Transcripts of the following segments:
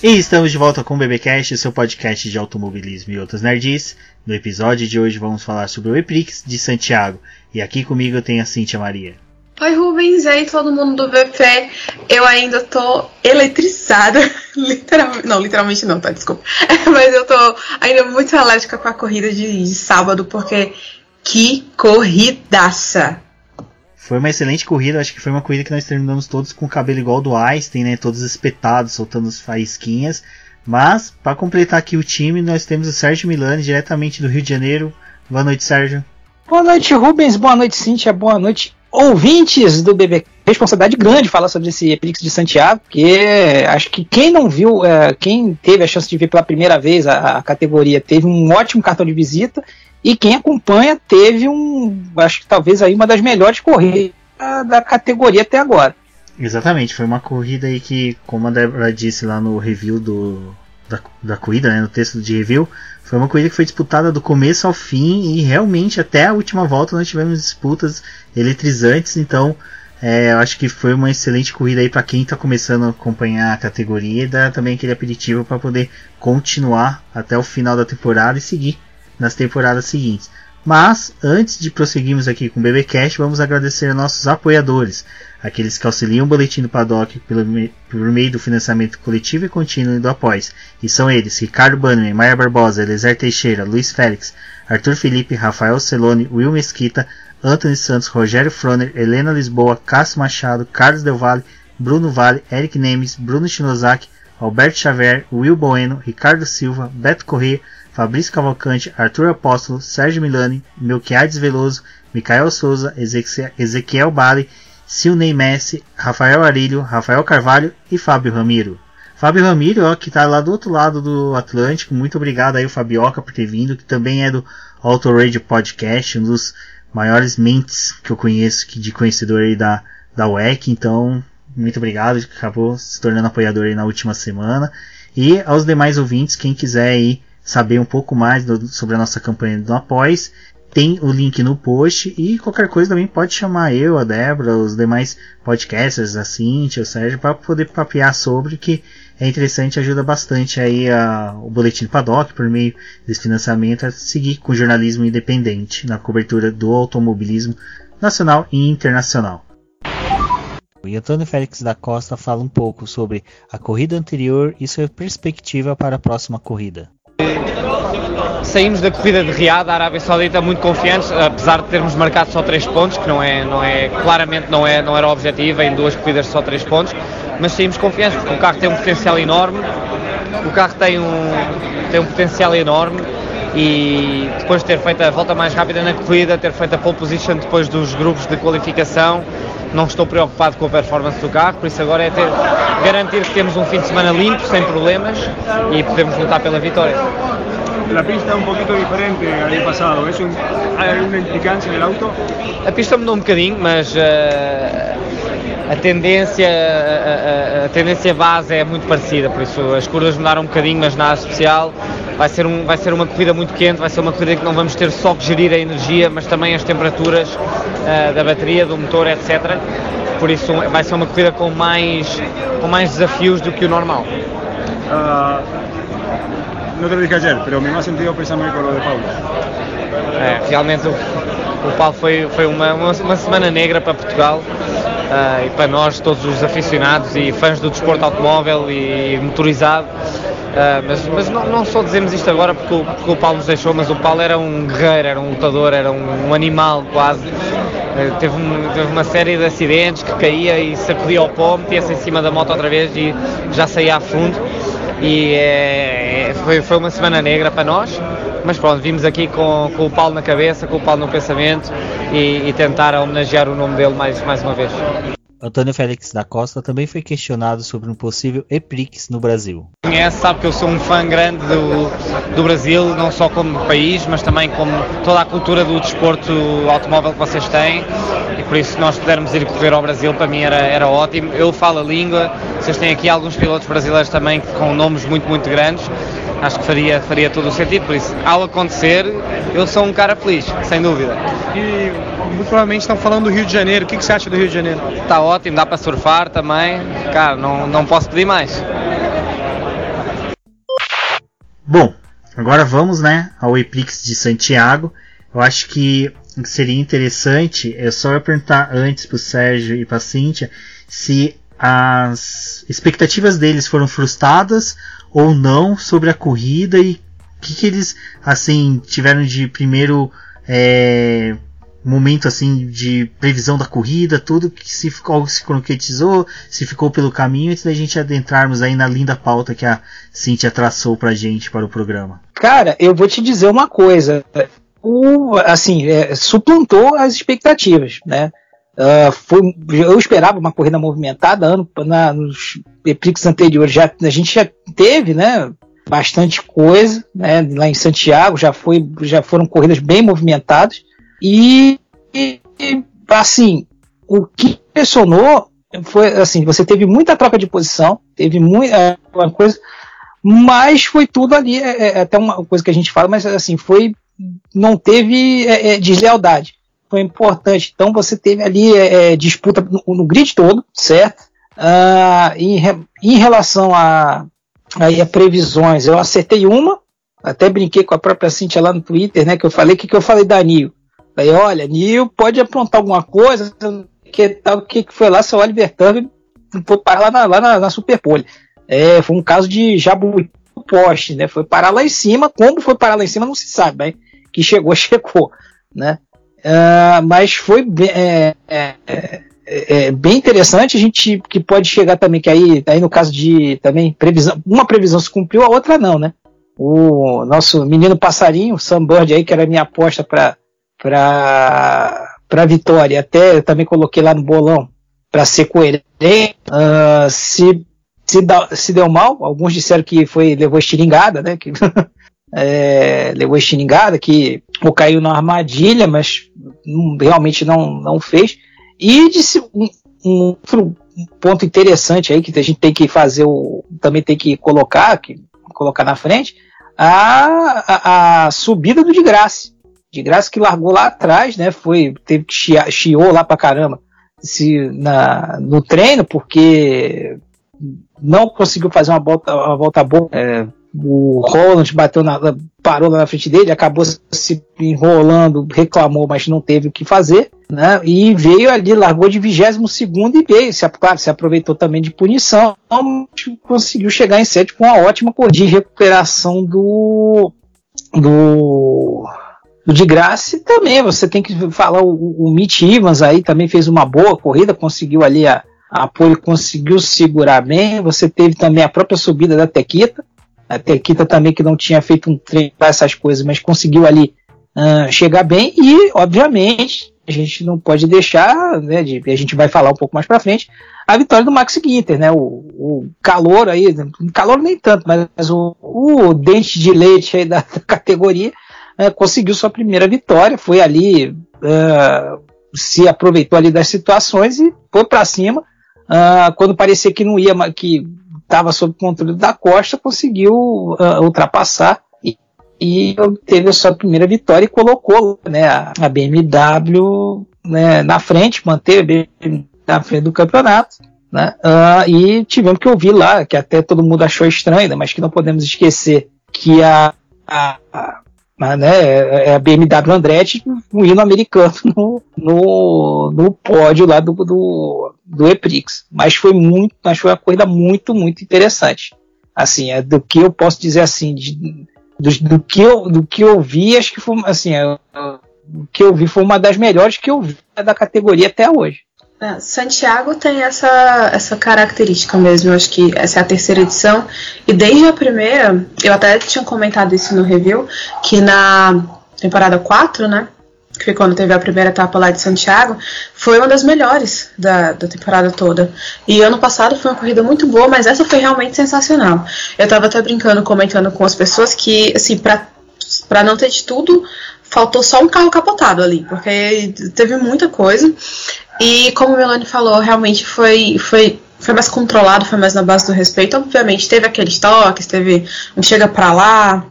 E estamos de volta com o BBcast, seu podcast de automobilismo e outras nerds. No episódio de hoje vamos falar sobre o Eprix de Santiago. E aqui comigo eu tenho a Cintia Maria. Oi Rubens, e aí todo mundo do VP. Eu ainda tô eletrizada. literalmente. Não, literalmente não, tá? Desculpa. Mas eu tô ainda muito alérgica com a corrida de, de sábado, porque que corridaça! Foi uma excelente corrida, acho que foi uma corrida que nós terminamos todos com o cabelo igual do Einstein, né? Todos espetados, soltando as faísquinhas. Mas, para completar aqui o time, nós temos o Sérgio Milani, diretamente do Rio de Janeiro. Boa noite, Sérgio. Boa noite, Rubens. Boa noite, Cíntia. Boa noite, ouvintes do BB. Responsabilidade grande falar sobre esse Epix de Santiago, porque acho que quem não viu, é, quem teve a chance de ver pela primeira vez a, a, categoria, teve um ótimo cartão de visita, e quem acompanha teve um, acho que talvez aí uma das melhores corridas da categoria até agora. Exatamente, foi uma corrida aí que, como a Débora disse lá no review do, da, da corrida, né, no texto de review, foi uma corrida que foi disputada do começo ao fim e realmente até a última volta nós tivemos disputas eletrizantes. Então, é, eu acho que foi uma excelente corrida aí para quem está começando a acompanhar a categoria e dar também aquele aperitivo para poder continuar até o final da temporada e seguir nas temporadas seguintes. Mas, antes de prosseguirmos aqui com o BBcast, vamos agradecer nossos apoiadores, aqueles que auxiliam o Boletim do Paddock pelo, por meio do financiamento coletivo e contínuo do Após. E são eles, Ricardo Bannerman, Maia Barbosa, Elezer Teixeira, Luiz Félix, Arthur Felipe, Rafael Celone, Will Mesquita, Anthony Santos, Rogério Froner, Helena Lisboa, Cássio Machado, Carlos Del Valle, Bruno Vale, Eric Nemes, Bruno Shinozaki, Alberto Xavier, Will Bueno, Ricardo Silva, Beto Corrêa, Fabrício Cavalcante, Arthur Apóstolo, Sérgio Milani, Melquiades Veloso, Micael Souza, Ezequiel Bale, Silney Messi, Rafael Arilho, Rafael Carvalho e Fábio Ramiro. Fábio Ramiro, ó, que está lá do outro lado do Atlântico, muito obrigado aí o Fabioca por ter vindo, que também é do Auto Radio Podcast, um dos maiores mentes que eu conheço de conhecedor aí da, da WEC, então muito obrigado, acabou se tornando apoiador aí na última semana. E aos demais ouvintes, quem quiser aí saber um pouco mais do, sobre a nossa campanha do Após, tem o link no post e qualquer coisa também pode chamar eu, a Débora, os demais podcasters, a Cintia, o Sérgio, para poder papear sobre que é interessante, ajuda bastante aí a, o Boletim do Paddock por meio desse financiamento a seguir com jornalismo independente na cobertura do automobilismo nacional e internacional. E Antônio Félix da Costa fala um pouco sobre a corrida anterior e sua perspectiva para a próxima corrida. Saímos da corrida de Riad, da Arábia Saudita, muito confiantes, apesar de termos marcado só 3 pontos, que não é, não é, claramente não, é, não era o objetivo, em duas corridas só 3 pontos, mas saímos confiantes, porque o carro tem um potencial enorme, o carro tem um, tem um potencial enorme e depois de ter feito a volta mais rápida na corrida, ter feito a pole position depois dos grupos de qualificação, não estou preocupado com a performance do carro, por isso agora é ter, garantir que temos um fim de semana limpo, sem problemas e podemos lutar pela vitória. La pista un poquito diferente al año pasado, ¿eso hay alguna implicancia en el auto? A pista mudou um bocadinho, mas uh, a tendência, a, a, a, tendência base é muito parecida, por isso as curvas mudaram um bocadinho, mas nada especial. Vai ser, um, vai ser uma corrida muito quente, vai ser uma corrida que não vamos ter só que gerir a energia, mas também as temperaturas uh, da bateria, do motor, etc. Por isso vai ser uma corrida com mais, com mais desafios do que o normal. Uh, no te lo dije ayer, pero me ha sentido precisamente con lo de Paulo. É, realmente o, o Paulo foi, foi uma, uma, uma semana negra para Portugal. Uh, e para nós, todos os aficionados e fãs do desporto automóvel e motorizado, Uh, mas, mas não, não, só dizemos isto agora porque o, porque o, Paulo nos deixou, mas o Paulo era um guerreiro, era um lutador, era um, um animal quase. Uh, teve, um, teve, uma série de acidentes que caía e sacudia o pó, metia-se em cima da moto outra vez e já saía a fundo. E é, foi, foi uma semana negra para nós, mas pronto, vimos aqui com, com o Paulo na cabeça, com o Paulo no pensamento e, e tentar homenagear o nome dele mais, mais uma vez. Antônio Félix da Costa também foi questionado sobre um possível EPRIX no Brasil. Conhece, sabe que eu sou um fã grande do, do Brasil, não só como país, mas também como toda a cultura do desporto automóvel que vocês têm. E por isso, se nós pudermos ir correr ao Brasil, para mim era, era ótimo. Eu falo a língua, vocês têm aqui alguns pilotos brasileiros também com nomes muito, muito grandes. Acho que faria, faria todo o sentido. Por isso, ao acontecer, eu sou um cara feliz, sem dúvida. E muito provavelmente estão falando do Rio de Janeiro. O que, que você acha do Rio de Janeiro? Está ótimo, dá para surfar também. Cara, não, não posso pedir mais. Bom, agora vamos, né, ao Eprix de Santiago. Eu acho que seria interessante, eu só ia perguntar antes para o Sérgio e para a Cíntia se as expectativas deles foram frustradas ou não sobre a corrida e o que, que eles assim tiveram de primeiro é, momento assim de previsão da corrida, tudo que se ficou se concretizou, se ficou pelo caminho, antes da gente adentrarmos aí na linda pauta que a Cintia traçou pra gente para o programa. Cara, eu vou te dizer uma coisa. O, assim, é, suplantou as expectativas, né? Uh, foi, eu esperava uma corrida movimentada ano, na, nos Eprix anteriores já, a gente já teve, né? bastante coisa, né? Lá em Santiago já foi, já foram corridas bem movimentadas e, e assim, o que impressionou foi assim, você teve muita troca de posição, teve muita é, coisa, mas foi tudo ali, é, é, até uma coisa que a gente fala, mas assim, foi não teve é, é deslealdade. Foi importante. Então você teve ali disputa no, no, grid todo, certo? Ah, em, em relação a, aí a previsões. Eu acertei uma, até brinquei com a própria Cintia lá no Twitter, né? Que eu falei, o que, que eu falei da Nil? Falei, olha, Nil pode aprontar alguma coisa, que tal, que, foi lá, seu Oliver Turner foi parar lá na, lá na, na Superpole. É, foi um caso de jabuti poste, né? Foi parar lá em cima, como foi parar lá em cima não se sabe, mas que chegou, chegou, né? Uh, mas foi é, é, é é, é, bem interessante, a gente que pode chegar também, que aí, aí no caso de também previsão, uma previsão se cumpriu, a outra não, né? O nosso menino passarinho, o Sam Bird aí, que era minha aposta para para vitória, até eu também coloquei lá no bolão para ser coerente, uh, se se, da, se deu mal, alguns disseram que foi levou estiringada, né? Que, é, levou estiringada, que ou caiu na armadilha, mas realmente não, não fez. E disse um, um outro ponto interessante aí que a gente tem que fazer o também tem que colocar que colocar na frente a, a, a subida do de graça de graça que largou lá atrás né foi teve que chiar, chiou lá para caramba se na no treino porque não conseguiu fazer uma volta uma volta boa é, o Roland bateu na, parou lá na frente dele, acabou se enrolando, reclamou, mas não teve o que fazer, né? E veio ali, largou de 22 segundo e veio, se, claro, se aproveitou também de punição, conseguiu chegar em sétimo com uma ótima corrida de recuperação do do, de graça também você tem que falar o, o Mitch Evans aí também fez uma boa corrida, conseguiu ali a, a apoio, conseguiu segurar bem. Você teve também a própria subida da Tequita, a Tequita também que não tinha feito um treino para essas coisas, mas conseguiu ali uh, chegar bem e, obviamente, a gente não pode deixar, né, de, a gente vai falar um pouco mais para frente, a vitória do Max Ginter, né, o, o calor aí, calor nem tanto, mas o, o dente de leite aí da, da categoria uh, conseguiu sua primeira vitória, foi ali, uh, se aproveitou ali das situações e foi para cima, quando parecia que não ia, que estava sob controle da Costa, conseguiu uh, ultrapassar e, e teve a sua primeira vitória e colocou né, a, BMW né, na frente, manteve a BMW na frente do campeonato. Né, uh, e tivemos que ouvir lá, que até todo mundo achou estranho, mas que não podemos esquecer que a, a né, é, é a BMW Andretti, um hino americano no, no, no pódio lá do, do, do Eprix. Mas foi muito, mas foi uma corrida muito, muito interessante. Assim, é do que eu posso dizer assim, de, do, do, que eu, do que eu vi, acho que foi assim, é, o que eu vi foi uma das melhores que eu vi da categoria até hoje. É, Santiago tem essa, essa característica mesmo, eu acho que essa é a terceira edição, e desde a primeira, eu até tinha comentado isso no review, que na temporada 4, né, que foi quando teve a primeira etapa lá de Santiago, foi uma das melhores da, da temporada toda. E ano passado foi uma corrida muito boa, mas essa foi realmente sensacional. Eu tava até brincando, comentando com as pessoas que, assim, pra, pra não ter de tudo, faltou só um carro capotado ali, porque teve muita coisa. E como o Melanie falou, realmente foi, foi, foi mais controlado, foi mais na base do respeito. Obviamente teve aqueles toques, teve um chega pra lá,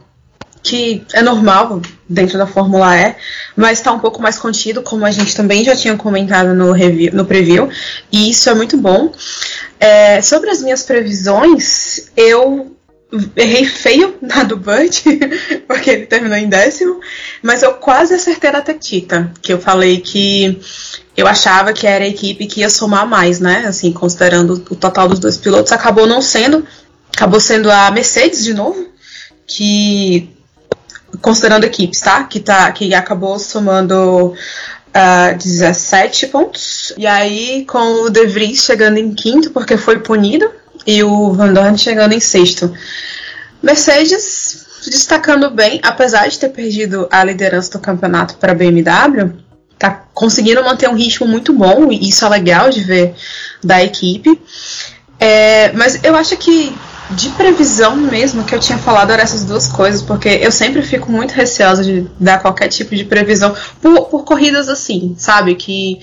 que é normal dentro da Fórmula E, mas está um pouco mais contido, como a gente também já tinha comentado no, review, no preview, e isso é muito bom. É, sobre as minhas previsões, eu errei feio na do Bud, porque ele terminou em décimo, mas eu quase acertei na Tetita, que eu falei que eu achava que era a equipe que ia somar mais, né? Assim, considerando o total dos dois pilotos, acabou não sendo, acabou sendo a Mercedes de novo, que considerando equipes, tá? Que tá, que acabou somando uh, 17 pontos. E aí com o De Vries chegando em quinto porque foi punido e o Van Dorn chegando em sexto. Mercedes destacando bem, apesar de ter perdido a liderança do campeonato para a BMW, tá conseguindo manter um ritmo muito bom e isso é legal de ver da equipe. É, mas eu acho que de previsão mesmo que eu tinha falado eram essas duas coisas, porque eu sempre fico muito receosa de dar qualquer tipo de previsão por, por corridas assim, sabe? Que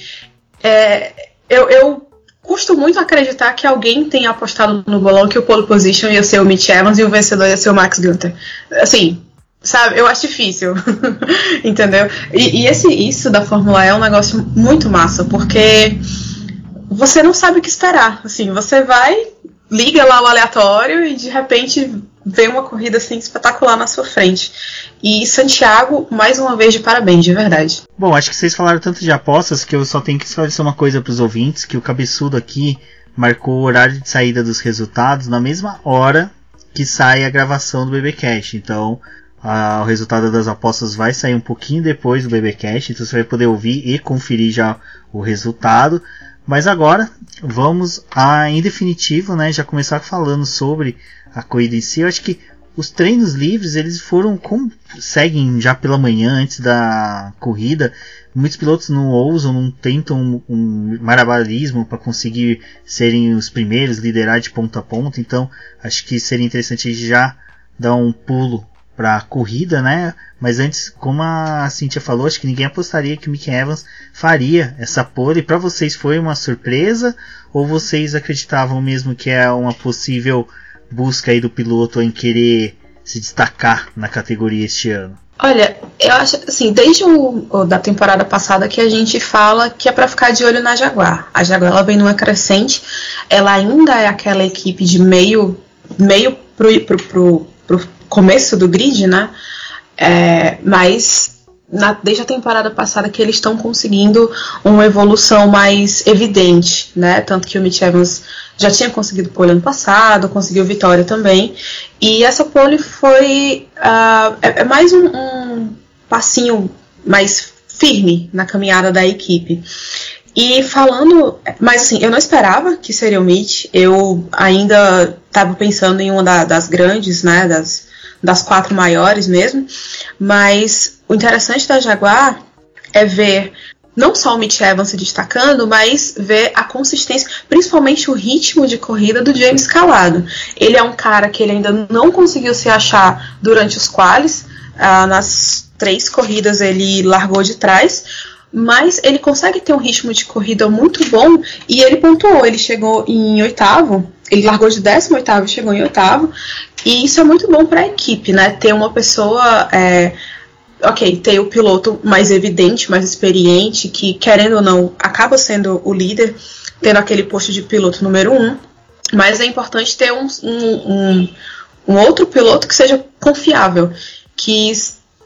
é, eu, eu custo muito acreditar que alguém tenha apostado no bolão que o pole position ia ser o Mitch Evans e o vencedor ia ser o Max Gunther. Assim, sabe? Eu acho difícil, entendeu? E, e, esse isso da Fórmula E é um negócio muito massa, porque você não sabe o que esperar. Assim, você vai liga lá o aleatório e de repente vê uma corrida assim espetacular na sua frente. E Santiago, mais uma vez, de parabéns, de verdade. Bom, acho que vocês falaram tanto de apostas que eu só tenho que esclarecer uma coisa para os ouvintes, que o cabeçudo aqui marcou o horário de saída dos resultados na mesma hora que sai a gravação do BBcast. Então, a, o resultado das apostas vai sair um pouquinho depois do BBcast, então você vai poder ouvir e conferir já o resultado. Mas agora vamos a, em definitivo, né, já começar falando sobre a corrida em si. Eu acho que os treinos livres eles foram como seguem já pela manhã antes da corrida. Muitos pilotos não ousam, não tentam um, marabarismo para conseguir serem os primeiros, liderar de ponta a ponta. Então acho que seria interessante já dar um pulo para a corrida, né? Mas antes, como a Cintia falou, acho que ninguém apostaria que o Mick Evans faria essa pole. Para vocês foi uma surpresa ou vocês acreditavam mesmo que é uma possível busca aí do piloto em querer se destacar na categoria este ano? Olha, eu acho assim, desde o, o da temporada passada que a gente fala que é para ficar de olho na Jaguar. A Jaguar ela vem numa crescente, ela ainda é aquela equipe de meio meio pro, pro, pro, pro começo do grid, né? É, mas na, desde a temporada passada que eles estão conseguindo uma evolução mais evidente, né? Tanto que o Mitch Evans já tinha conseguido pole ano passado, conseguiu vitória também. E essa pole foi uh, é, é, mais um, um passinho mais firme na caminhada da equipe. E falando, mas assim, eu não esperava que seria o Mitch. Eu ainda estava pensando em uma da, das grandes, né, das, das quatro maiores mesmo. Mas o interessante da Jaguar é ver não só o Mitch Evans se destacando, mas ver a consistência, principalmente o ritmo de corrida do James Calado. Ele é um cara que ele ainda não conseguiu se achar durante os quales. Ah, nas três corridas ele largou de trás, mas ele consegue ter um ritmo de corrida muito bom e ele pontuou. Ele chegou em oitavo, ele largou de décimo oitavo e chegou em oitavo, e isso é muito bom para a equipe, né? Ter uma pessoa. É, ok, ter o piloto mais evidente, mais experiente, que querendo ou não acaba sendo o líder, tendo aquele posto de piloto número um. Mas é importante ter um, um, um, um outro piloto que seja confiável, que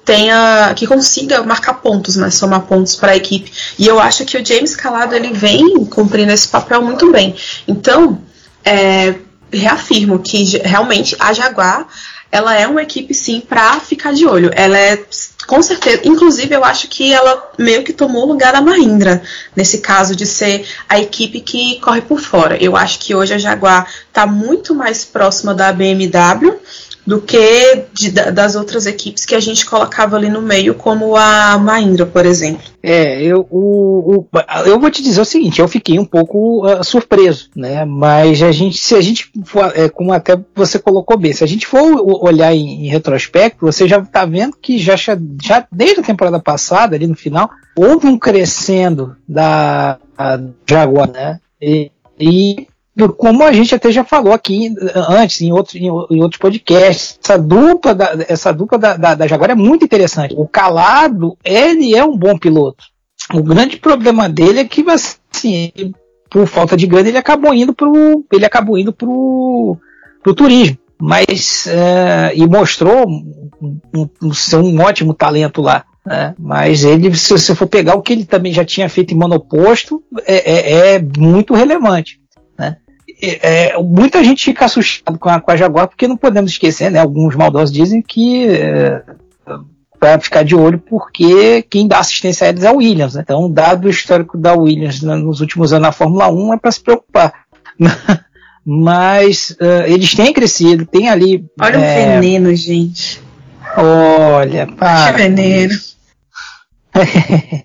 tenha que consiga marcar pontos, né, somar pontos para a equipe. E eu acho que o James Calado ele vem cumprindo esse papel muito bem. Então, é, reafirmo que realmente a Jaguar ela é uma equipe sim para ficar de olho. Ela é com certeza, inclusive eu acho que ela meio que tomou o lugar da Mahindra nesse caso de ser a equipe que corre por fora. Eu acho que hoje a Jaguar está muito mais próxima da BMW do que de, das outras equipes que a gente colocava ali no meio, como a Mahindra, por exemplo. É, eu, o, o, eu vou te dizer o seguinte, eu fiquei um pouco uh, surpreso, né? Mas a gente, se a gente for, é, como até você colocou bem, se a gente for olhar em, em retrospecto, você já está vendo que já, já desde a temporada passada, ali no final, houve um crescendo da Jaguar, né? E, e como a gente até já falou aqui antes, em outros, em, outros podcasts, essa dupla, da, essa dupla da, da, da Jaguar é muito interessante. O Calado, ele é um bom piloto. O grande problema dele é que, assim, por falta de grana, ele acabou indo pro, ele acabou indo turismo. mas uh, e mostrou um, um, um, um ótimo talento lá. Né? Mas ele, se você for pegar o que ele também já tinha feito em monoposto, é, é, é muito relevante. Né? É, muita gente fica assustada com a, com a Jaguar, porque não podemos esquecer, né? alguns maldosos dizem que é, para ficar de olho, porque quem dá assistência a eles é o Williams. Né? Então, dado o histórico da Williams nos últimos anos na Fórmula 1, é para se preocupar. Mas uh, eles têm crescido, tem ali. Olha é... o veneno, gente. Olha, para. Que veneno.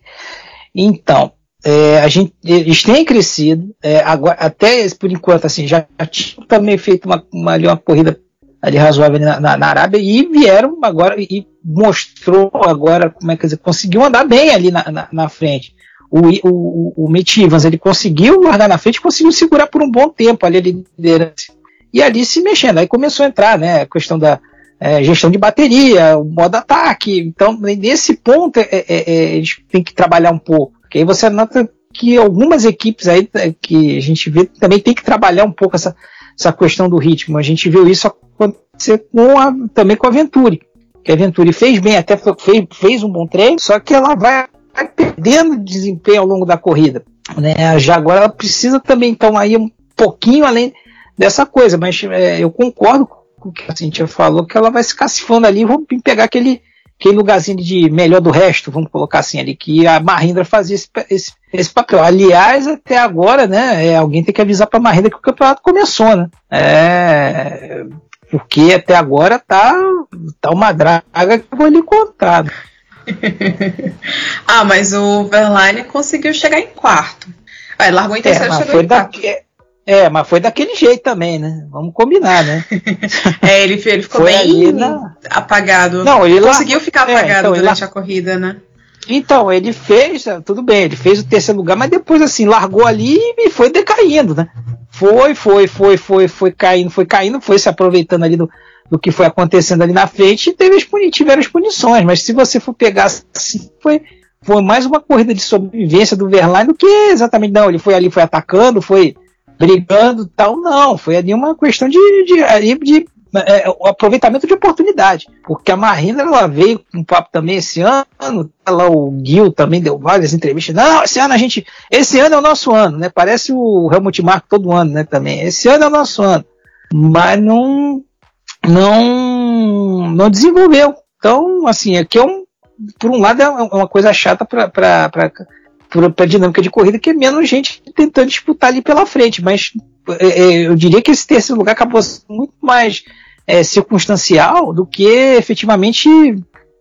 então, é, a gente, eles têm crescido, é, agora, até por enquanto, assim, já, tinham também feito uma, uma, uma corrida ali razoável na, na, na, Arábia e vieram agora e mostrou agora como é que dizer, conseguiu andar bem ali na, na, na frente. O, o, o Mitch Evans, ele conseguiu largar na frente, conseguiu segurar por um bom tempo ali a liderança. E ali se mexendo, aí começou a entrar, né, a questão da é, gestão de bateria, o modo ataque. Então, nesse ponto, é, é, é, eles têm que trabalhar um pouco. Porque aí você nota que algumas equipes aí é, que a gente vê também tem que trabalhar um pouco essa, essa questão do ritmo. A gente viu isso acontecer com a, também com a Venturi. Que a Venturi fez bem, até fez, fez um bom treino, só que ela vai, perdendo desempenho ao longo da corrida. Né? A Jaguar ela precisa também, então, aí um pouquinho além dessa coisa, mas é, eu concordo com o que a Cintia falou, que ela vai se cacifando ali, vamos pegar aquele, aquele lugarzinho de melhor do resto, vamos colocar assim ali, que a Mahindra fazia esse, esse, esse papel. Aliás, até agora, né, é, alguém tem que avisar para a Mahindra que o campeonato começou, né? É, porque até agora tá, tá uma draga que eu vou lhe contar. ah, mas o Verlaine conseguiu chegar em quarto. Ah, largou em terceiro, é, chegou em quarto. É, mas foi daquele jeito também, né? Vamos combinar, né? é, ele, ele ficou foi bem na... apagado. Não, ele conseguiu ficar apagado é, então, durante ele... a corrida, né? Então, ele fez, tudo bem, ele fez o terceiro lugar, mas depois assim, largou ali e foi decaindo, né? Foi, foi, foi, foi, foi caindo, foi caindo, foi se aproveitando ali do, do que foi acontecendo ali na frente e teve as tiveram as punições, mas se você for pegar assim, foi, foi mais uma corrida de sobrevivência do Verlaine do que exatamente, não, ele foi ali, foi atacando, foi brigando tal, não, foi ali uma questão de, de, de é, o aproveitamento de oportunidade, porque a Marina ela veio com um papo também esse ano, ela, o Gil também deu várias entrevistas, não, esse ano a gente, esse ano é o nosso ano, né, parece o Helmut Marko todo ano, né, também, esse ano é o nosso ano, mas não, não, não desenvolveu, então, assim, aqui é um, por um lado é uma coisa chata para para a dinâmica de corrida, que é menos gente tentando disputar ali pela frente. Mas é, é, eu diria que esse terceiro lugar acabou sendo muito mais é, circunstancial do que efetivamente,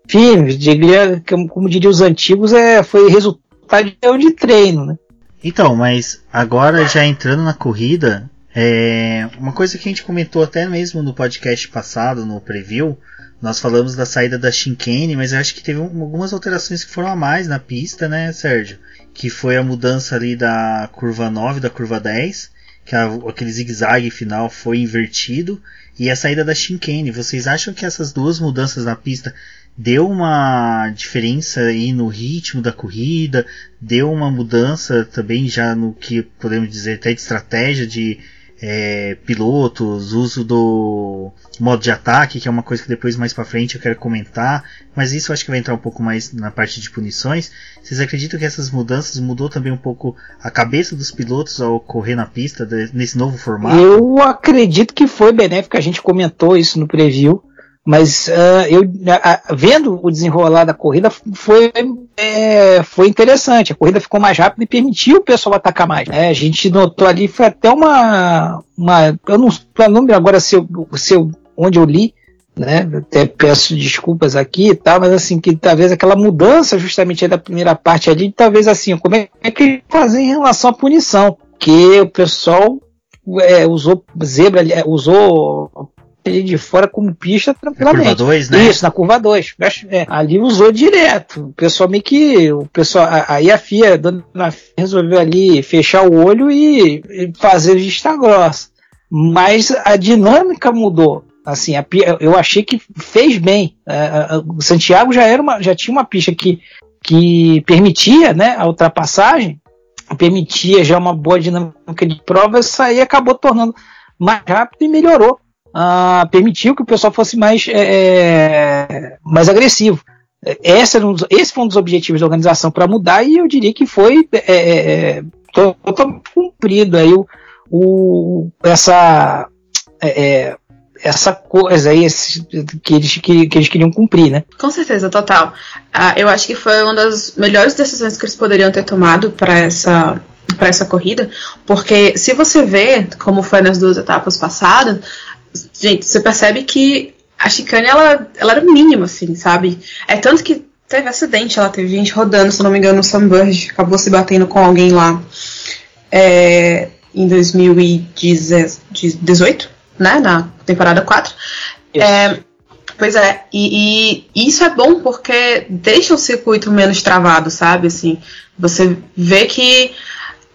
enfim, diria, como diriam os antigos, é, foi resultado de treino. Né? Então, mas agora já entrando na corrida, é, uma coisa que a gente comentou até mesmo no podcast passado, no preview, nós falamos da saída da Shinkane, mas eu acho que teve algumas alterações que foram a mais na pista, né, Sérgio? Que foi a mudança ali da curva 9 da curva 10, que a, aquele zigue-zague final foi invertido, e a saída da Shinkane. Vocês acham que essas duas mudanças na pista deu uma diferença aí no ritmo da corrida, deu uma mudança também já no que podemos dizer até de estratégia de é, pilotos, uso do modo de ataque, que é uma coisa que depois mais para frente eu quero comentar, mas isso acho que vai entrar um pouco mais na parte de punições. Vocês acreditam que essas mudanças mudou também um pouco a cabeça dos pilotos ao correr na pista de, nesse novo formato? Eu acredito que foi benéfico, a gente comentou isso no preview. Mas uh, eu uh, vendo o desenrolar da corrida foi, é, foi interessante. A corrida ficou mais rápida e permitiu o pessoal atacar mais. Né? A gente notou ali, foi até uma. uma eu não, lembro agora se eu, se eu, onde eu li, né? Até peço desculpas aqui e tal, mas assim, que talvez aquela mudança justamente da primeira parte ali, talvez assim, como é, é que fazer em relação à punição? Que o pessoal é, usou zebra, é, usou ali de fora como pista tranquilamente. Na curva 2, né? Isso, na curva 2. É, ali usou direto. O pessoal meio que. O pessoal, aí a FIA, dona resolveu ali fechar o olho e, e fazer vista grossa. Mas a dinâmica mudou. Assim, a, eu achei que fez bem. o Santiago já era uma, já tinha uma pista que, que permitia né, a ultrapassagem, permitia já uma boa dinâmica de prova, isso aí acabou tornando mais rápido e melhorou uh, permitiu que o pessoal fosse mais, é, é mais agressivo. Esse, um dos, esse foi um dos objetivos da organização para mudar e eu diria que foi é, é, totalmente cumprido aí o, o essa é, essa coisa aí esse, que, eles, que, que, eles queriam cumprir, né? Com certeza, total. Ah, eu acho que foi uma das melhores decisões que eles poderiam ter tomado para essa para essa corrida, porque se você vê como foi nas duas etapas passadas, gente, você percebe que a chicane ela, ela era mínima, assim, sabe? É tanto que teve acidente, ela teve gente rodando, se não me engano, o Sam Burge acabou se batendo com alguém lá é, em 2018, né? Na temporada 4. É, pois é, e, e, isso é bom porque deixa o circuito menos travado, sabe? Assim, você vê que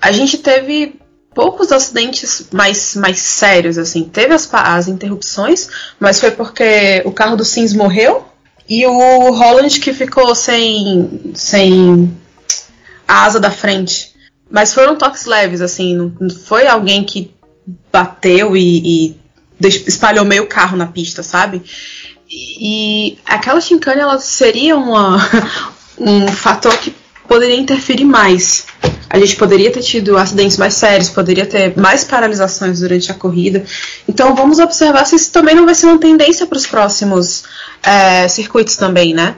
a gente teve poucos acidentes mais, mais sérios, assim. Teve as, as interrupções, mas foi porque o carro do Sims morreu e o Holland que ficou sem, sem a asa da frente. Mas foram toques leves, assim, não foi alguém que bateu e, e espalhou meio carro na pista, sabe? E, aquela chincane ela seria uma, um fator que poderia interferir mais. A gente poderia ter tido acidentes mais sérios, poderia ter mais paralisações durante a corrida. Então vamos observar se isso também não vai ser uma tendência para os próximos é, circuitos também, né?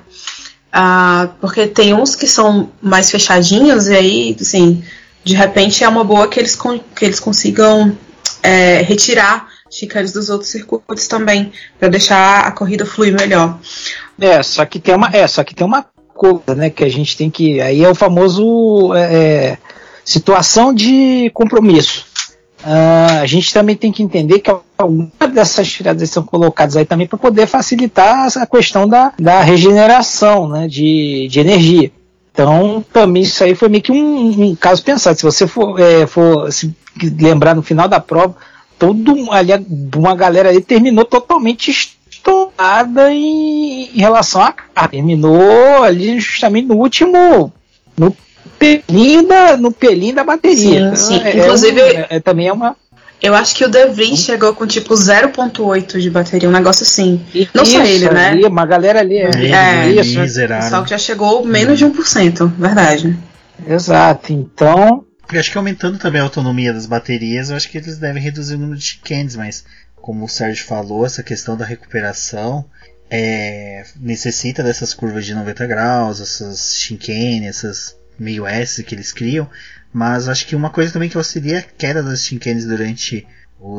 Ah, porque tem uns que são mais fechadinhos e aí, assim, de repente é uma boa que eles, que eles consigam é, retirar chicanes dos outros circuitos também, para deixar a corrida fluir melhor. É, só que tem uma, é, só que tem uma coisa, né, que a gente tem que. Aí é o famoso é, é situação de compromisso. Uh, a gente também tem que entender que algumas dessas tiradas são colocadas aí também para poder facilitar a questão da, da regeneração né, de, de energia. Então, também isso aí foi meio que um, um caso pensado. Se você for, é, for se lembrar no final da prova, todo ali, uma galera ali terminou totalmente estourada em, em relação a terminou ali justamente no último no pelinho da, no pelinho da bateria. Sim, sim. É, Inclusive, é, é, também é uma. Eu acho que o De Vries chegou com tipo 0.8 de bateria, um negócio assim. Não isso, só ele, né? Ali, uma galera ali. É, é isso. Só que já chegou menos de 1%, verdade. Exato. Então. Eu acho que aumentando também a autonomia das baterias, eu acho que eles devem reduzir o número de chicanes, mas como o Sérgio falou, essa questão da recuperação é, necessita dessas curvas de 90 graus, essas chicanes, essas meio S que eles criam, mas acho que uma coisa também que auxilia a queda das chicanes durante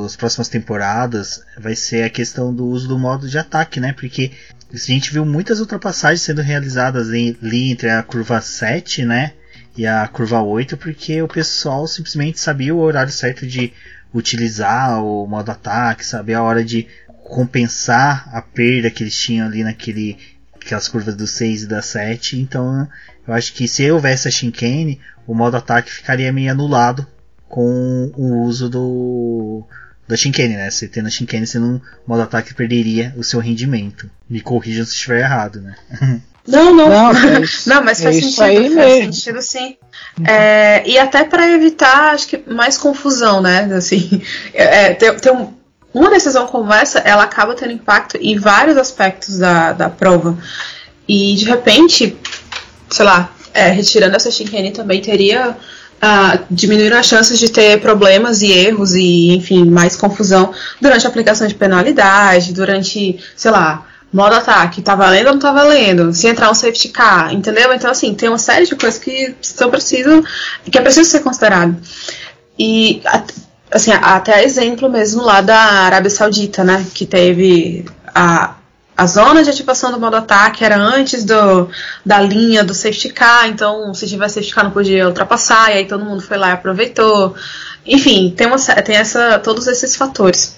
as próximas temporadas vai ser a questão do uso do modo de ataque, né? Porque a gente viu muitas ultrapassagens sendo realizadas ali entre a curva 7, né? E a curva 8, porque o pessoal simplesmente sabia o horário certo de utilizar o modo ataque, sabia a hora de compensar a perda que eles tinham ali naquele aquelas curvas do 6 e da 7. Então eu acho que se houvesse a chicane, o modo ataque ficaria meio anulado com o uso do da chicane, né? Você tendo a chicane, você não, o modo ataque perderia o seu rendimento. Me corrijam se estiver errado, né? Não, não. Não, não mas faz é sentido. Faz mesmo. sentido sim. É, e até para evitar, acho que mais confusão, né? Assim, é, tem, tem um, uma decisão como essa, ela acaba tendo impacto em vários aspectos da, da prova. E de repente, sei lá, é, retirando essa chicane também teria uh, diminuir as chances de ter problemas e erros e, enfim, mais confusão durante a aplicação de penalidade, durante, sei lá, modo ataque, tá valendo ou não tá valendo? Se entrar um safety car, entendeu? Então, assim, tem uma série de coisas que são preciso, que é preciso ser considerado. E assim, até exemplo mesmo lá da Arábia Saudita, né? Que teve a, a zona de ativação do modo ataque era antes do, da linha do safety car, então se tivesse safety car não podia ultrapassar, e aí todo mundo foi lá e aproveitou. Enfim, tem, uma, tem essa, todos esses fatores.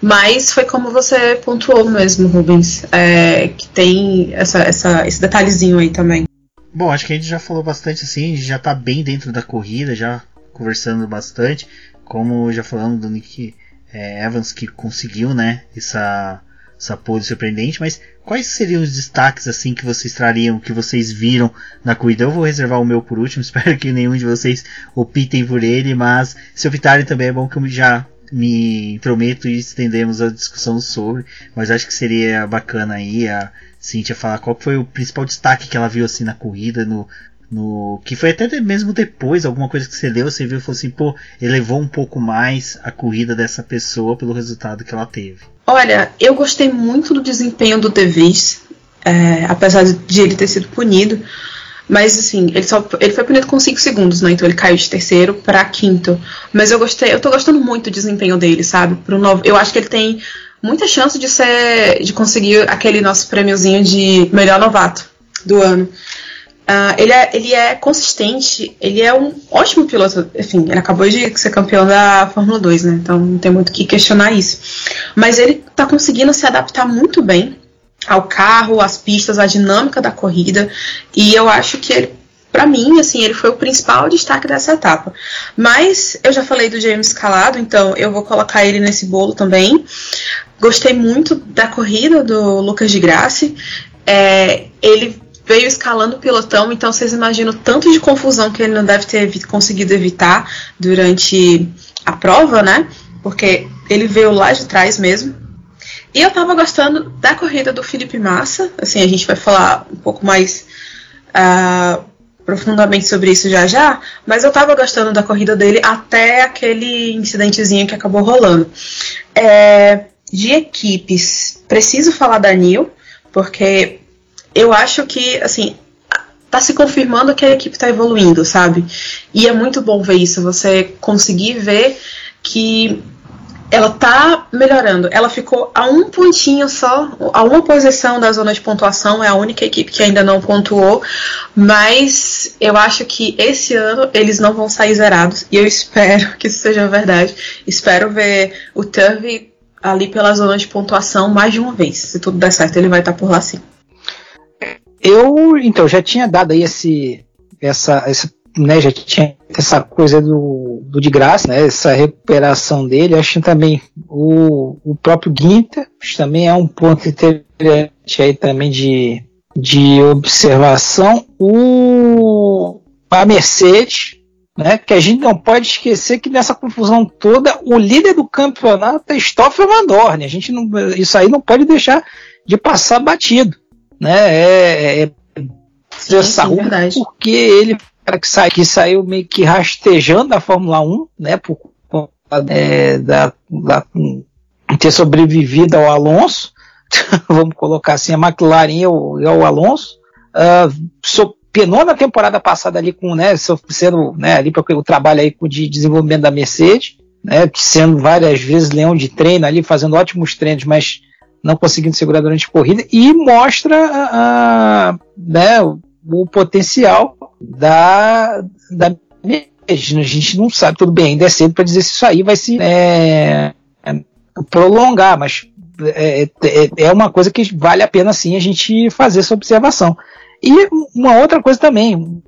Mas foi como você pontuou mesmo, Rubens, é, que tem essa, essa, esse detalhezinho aí também. Bom, acho que a gente já falou bastante assim, a gente já tá bem dentro da corrida, já conversando bastante como já falamos do Nick é, Evans que conseguiu, né, essa essa pole surpreendente, mas quais seriam os destaques assim que vocês trariam, que vocês viram na corrida? Eu vou reservar o meu por último, espero que nenhum de vocês optem por ele, mas se optarem também é bom que eu já me intrometo e estendemos a discussão sobre, mas acho que seria bacana aí a Cintia falar qual foi o principal destaque que ela viu assim na corrida, no, no que foi até mesmo depois, alguma coisa que você deu, você viu e falou assim, pô, elevou um pouco mais a corrida dessa pessoa pelo resultado que ela teve. Olha, eu gostei muito do desempenho do De Vries, é, apesar de ele ter sido punido. Mas assim, ele só ele foi punido com 5 segundos, né? Então ele caiu de terceiro para quinto. Mas eu gostei, eu tô gostando muito do desempenho dele, sabe? Pro novo, eu acho que ele tem muita chance de ser de conseguir aquele nosso prêmiozinho de melhor novato do ano. Uh, ele, é, ele é consistente, ele é um ótimo piloto. Enfim, ele acabou de ser campeão da Fórmula 2, né? Então não tem muito o que questionar isso. Mas ele tá conseguindo se adaptar muito bem ao carro, às pistas, à dinâmica da corrida. E eu acho que ele, para mim, assim, ele foi o principal destaque dessa etapa. Mas eu já falei do James Calado, então eu vou colocar ele nesse bolo também. Gostei muito da corrida do Lucas de Graça. É, ele veio escalando o pilotão, então vocês imaginam tanto de confusão que ele não deve ter conseguido evitar durante a prova, né? Porque ele veio lá de trás mesmo. E eu tava gostando da corrida do Felipe Massa, assim, a gente vai falar um pouco mais uh, profundamente sobre isso já já, mas eu tava gostando da corrida dele até aquele incidentezinho que acabou rolando. É, de equipes, preciso falar da Nil, porque eu acho que, assim, tá se confirmando que a equipe tá evoluindo, sabe? E é muito bom ver isso, você conseguir ver que ela tá melhorando. Ela ficou a um pontinho só, a uma posição da zona de pontuação, é a única equipe que ainda não pontuou, mas eu acho que esse ano eles não vão sair zerados, e eu espero que isso seja verdade. Espero ver o Turvey ali pela zona de pontuação mais de uma vez. Se tudo der certo, ele vai estar por lá sim. Eu, então, já tinha dado aí esse, essa, essa né, já tinha essa coisa do, do de graça, né, essa recuperação dele. Acho também o, o próprio Guinter também é um ponto interessante aí também de, de observação. O, a Mercedes, né, que a gente não pode esquecer que nessa confusão toda o líder do campeonato é Stoffel Van Dorn. A gente não, isso aí não pode deixar de passar batido né? É, é porque ele cara que, que saiu meio que rastejando da Fórmula 1, né? Por é, da, da, ter sobrevivido ao Alonso, vamos colocar assim, a McLaren e o, e o Alonso. Uh, so, penou na temporada passada ali com, né, sendo, né, ali para o trabalho aí de desenvolvimento da Mercedes, né, sendo várias vezes leão de treino ali, fazendo ótimos treinos, mas não conseguindo segurar durante a corrida, e mostra a né, o, potencial da, da a gente não sabe, tudo bem, ainda é cedo para dizer se isso aí vai se é, prolongar, mas é, é, é, uma coisa que vale a pena sim a gente fazer essa observação. E uma outra coisa também,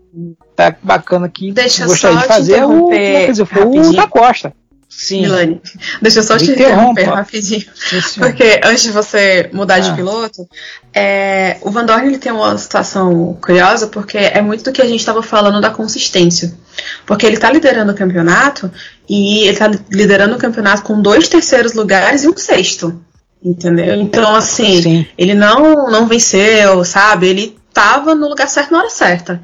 tá bacana que Deixa gostaria de fazer é o, dizer, foi o da Costa. Sim. Milani, deixa eu só te interromper rapidinho. Sim, porque antes de você mudar ah. de piloto, é, o Van Dorn ele tem uma situação curiosa, porque é muito do que a gente estava falando da consistência. Porque ele está liderando o campeonato e ele está liderando o campeonato com dois terceiros lugares e um sexto. Entendeu? Então, assim, Sim. ele não, não venceu, sabe? Ele estava no lugar certo na hora certa.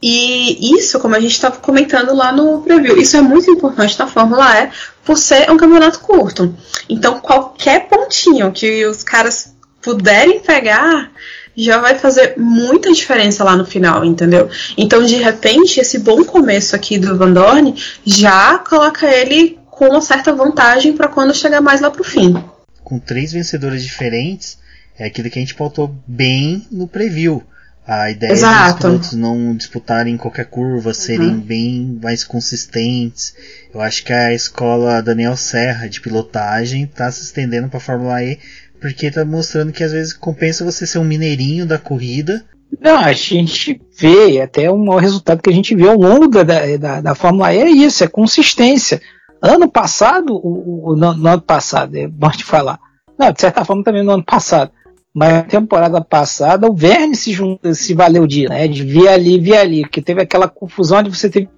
E isso, como a gente estava comentando lá no preview, isso é muito importante na Fórmula E por ser um campeonato curto. Então, qualquer pontinho que os caras puderem pegar já vai fazer muita diferença lá no final, entendeu? Então, de repente, esse bom começo aqui do Van Dorn já coloca ele com uma certa vantagem para quando chegar mais lá pro fim. Com três vencedores diferentes, é aquilo que a gente pautou bem no preview a ideia Exato. dos pilotos não disputarem qualquer curva, serem uhum. bem mais consistentes. Eu acho que a escola Daniel Serra de pilotagem está se estendendo para a Fórmula E, porque está mostrando que às vezes compensa você ser um mineirinho da corrida. Não, a gente vê, até um resultado que a gente vê ao longo da, da, da Fórmula E é isso, é consistência. Ano passado, o, o no, no, ano passado, é bom te falar. Não, de certa forma também no ano passado mas na temporada passada o Verne se, junta, se valeu de, né, de vir ali, vir ali, porque teve aquela confusão de você ter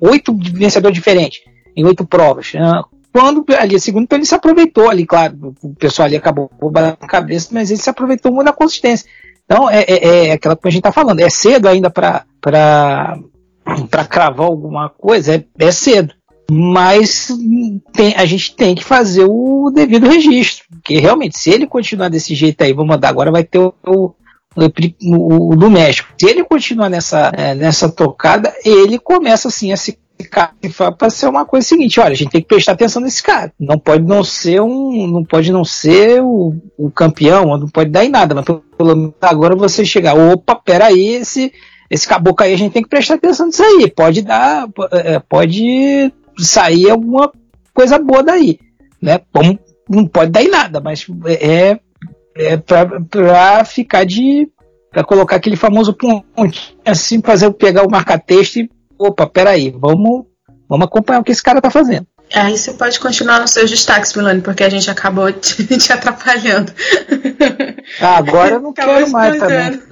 oito vencedores diferentes. em oito provas. Né? Quando ali, segundo, então ele se aproveitou ali, claro, o pessoal ali acabou batendo a cabeça, mas ele se aproveitou muito da consistência. Então, é, é, é aquela que a gente está falando, é cedo ainda para cravar alguma coisa, é, é cedo mas tem, a gente tem que fazer o devido registro, porque realmente, se ele continuar desse jeito aí, vamos mandar agora vai ter o, o, o, o do México. Se ele continuar nessa, é, nessa tocada, ele começa assim a se para ser uma coisa seguinte, olha, a gente tem que prestar atenção nesse cara. Não pode não ser um, não pode não ser o, o campeão, não pode dar em nada, mas pelo, menos agora você chegar, opa, peraí, esse esse caboclo aí a gente tem que prestar atenção nisso aí. Pode dar, é, pode sair alguma coisa boa daí, né? Bom, não pode dar em nada, mas é, é para ficar de para colocar aquele famoso ponto assim, fazer pegar o marca-texto e opa, peraí, vamos vamos acompanhar o que esse cara tá fazendo. Aí você pode continuar nos seus destaques, Milane, porque a gente acabou te, te atrapalhando. Ah, agora eu não quero mais também.